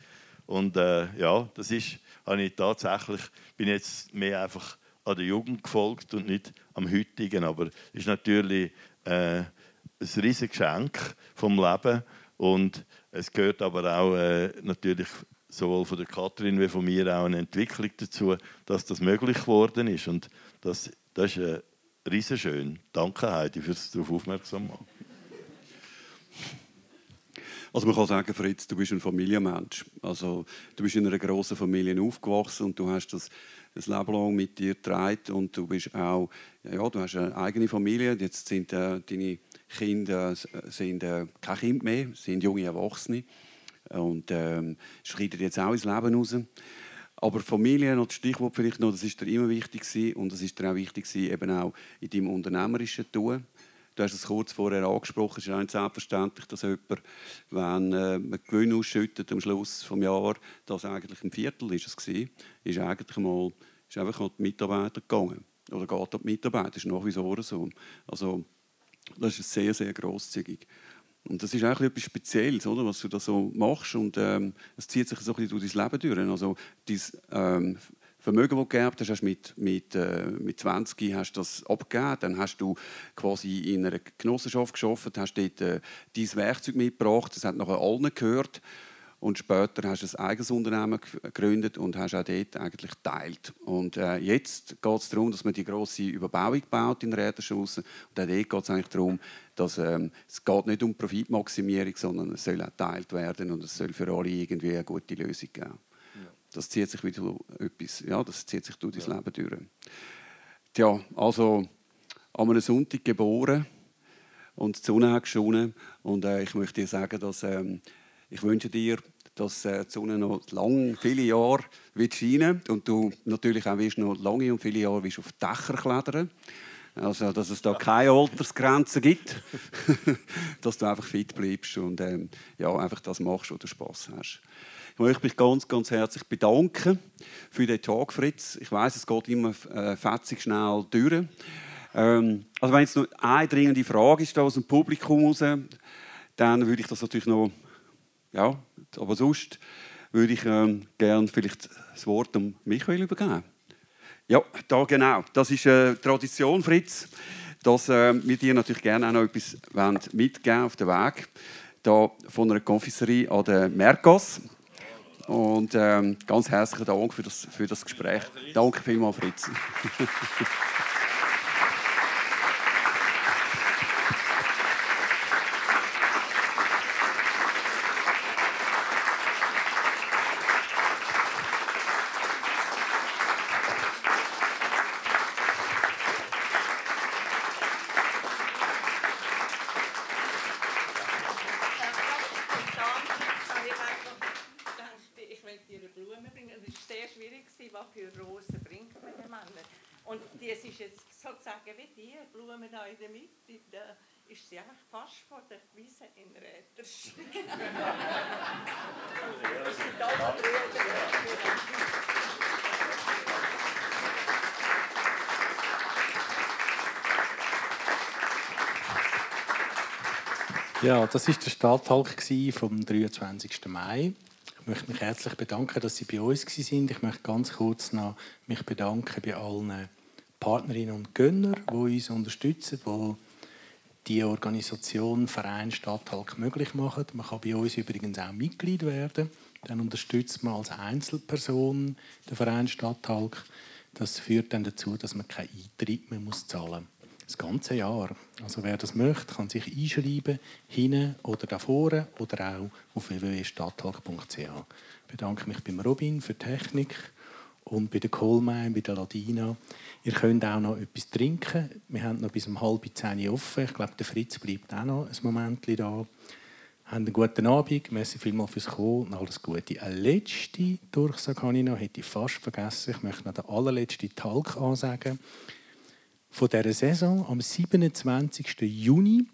Und äh, ja, das ist, habe ich tatsächlich, bin jetzt mehr einfach an der Jugend gefolgt und nicht am heutigen. Aber es ist natürlich äh, ein riesiges Geschenk vom Leben und es gehört aber auch äh, natürlich sowohl von der Kathrin wie von mir auch eine Entwicklung dazu, dass das möglich geworden ist und das, das ist äh, riesenschön. Danke Heidi fürs darauf aufmerksam machen. Also man kann sagen, Fritz, du bist ein Familienmensch. Also du bist in einer grossen Familie aufgewachsen und du hast das das Leben lang mit dir getragen und du bist auch, ja, du hast eine eigene Familie. Jetzt sind äh, deine Kinder äh, sind, äh, kein Kind mehr, sind junge Erwachsene und ähm, schreiten jetzt auch ins Leben raus. Aber Familie, noch das Stichwort vielleicht noch, das ist dir immer wichtig gewesen, und das ist dir auch wichtig gewesen, eben auch in deinem unternehmerischen Tun. Du hast es kurz vorher angesprochen, es ist auch nicht selbstverständlich, dass jemand, wenn äh, man Gewinn ausschüttet am Schluss des Jahres, das eigentlich ein Viertel ist es gewesen, ist eigentlich mal, ist einfach an die Mitarbeiter gegangen. Oder geht an die Mitarbeiter, das ist nach wie vor so. Also, das ist sehr, sehr grosszügig. Und das ist eigentlich etwas Spezielles, oder, was du da so machst. Und ähm, es zieht sich so ein durch dein Leben durch. Also, dein ähm, Vermögen, das du geerbt hast, hast mit, mit, äh, mit 20 hast das abgegeben. Dann hast du quasi in einer Genossenschaft geschafft, hast dort äh, dein Werkzeug mitgebracht. Das hat nachher allen gehört. Und später hast du ein eigenes Unternehmen gegründet und hast auch dort eigentlich geteilt. Und äh, jetzt geht es darum, dass man die grosse Überbauung baut in Räderschaussen. Und auch dort geht es eigentlich darum, dass ähm, es geht nicht um Profitmaximierung, sondern es soll auch geteilt werden und es soll für alle irgendwie eine gute Lösung geben. Das zieht sich wieder etwas, ja, das zieht sich durch dein Leben durch. Tja, also an einem Sonntag geboren und die Sonne geschonen und äh, ich möchte dir sagen, dass ähm, ich wünsche dir, dass äh, die Sonne noch lang, viele Jahre wird scheinen und du natürlich auch wirst noch lange und viele Jahre wirst auf Dächer klettern. Also, dass es da keine Altersgrenze gibt, [laughs] dass du einfach fit bleibst und ähm, ja, einfach das machst, wo du Spaß hast. Ich möchte mich ganz, ganz herzlich bedanken für den Tag, Fritz. Ich weiß, es geht immer äh, fetzig schnell durch. Ähm, also wenn jetzt noch eine dringende Frage ist aus dem Publikum raus, dann würde ich das natürlich noch, ja, aber sonst würde ich ähm, gerne vielleicht das Wort an Michael übergeben. Ja, da genau. Das ist äh, Tradition, Fritz, dass äh, wir dir natürlich gerne auch noch etwas wollen mitgeben auf den Weg. Da von einer Konfiserie an der Mercos. Und ähm, ganz herzlichen Dank für das, für das Gespräch. Danke vielmals, Fritz. [laughs] Ich möchte dir eine Blume bringen. Es war sehr schwierig, was für Rosen bringt man den Männern. Und das ist jetzt sozusagen wie die Blumen da in der Mitte. Da ist sie eigentlich fast vor der Wiese in Räters. das sind alle Brüder. Ja, das ist der Stadttalk vom 23. Mai. Ich möchte mich herzlich bedanken, dass Sie bei uns sind. Ich möchte ganz kurz noch mich bedanken bei allen Partnerinnen und Gönner, die uns unterstützen, die die Organisation Verein Stadthalk möglich machen. Man kann bei uns übrigens auch Mitglied werden. Dann unterstützt man als Einzelperson den Verein Stadthalk. Das führt dann dazu, dass man keinen Eintritt mehr zahlen muss das ganze Jahr. Also wer das möchte, kann sich einschreiben, hinten oder da vorne oder auch auf www.stadthalk.ch. Ich bedanke mich beim Robin für die Technik und bei der Kohlmein, bei der Ladina. Ihr könnt auch noch etwas trinken. Wir haben noch bis um halb zehn offen. Ich glaube, der Fritz bleibt auch noch ein Moment da. Habt einen guten Abend. Merci vielmals fürs Kommen und alles Gute. Eine letzte Durchsage habe ich noch, hätte ich fast vergessen. Ich möchte noch den allerletzten Talk ansagen von dieser Saison. Am 27. Juni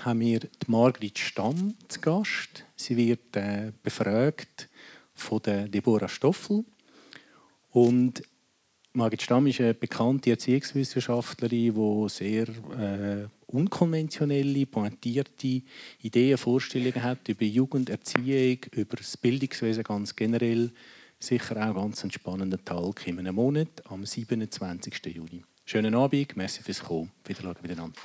haben wir die Margrit Stamm zu Gast. Sie wird äh, befragt von der Deborah Stoffel. Und Margrit Stamm ist eine bekannte Erziehungswissenschaftlerin, die sehr äh, unkonventionelle, pointierte Ideen, Vorstellungen hat über Jugenderziehung, über das Bildungswesen ganz generell. Sicher auch ganz ein spannender Tag in einem Monat am 27. Juni. Schönen Abend, merci fürs Kommen. Wiedersehen miteinander.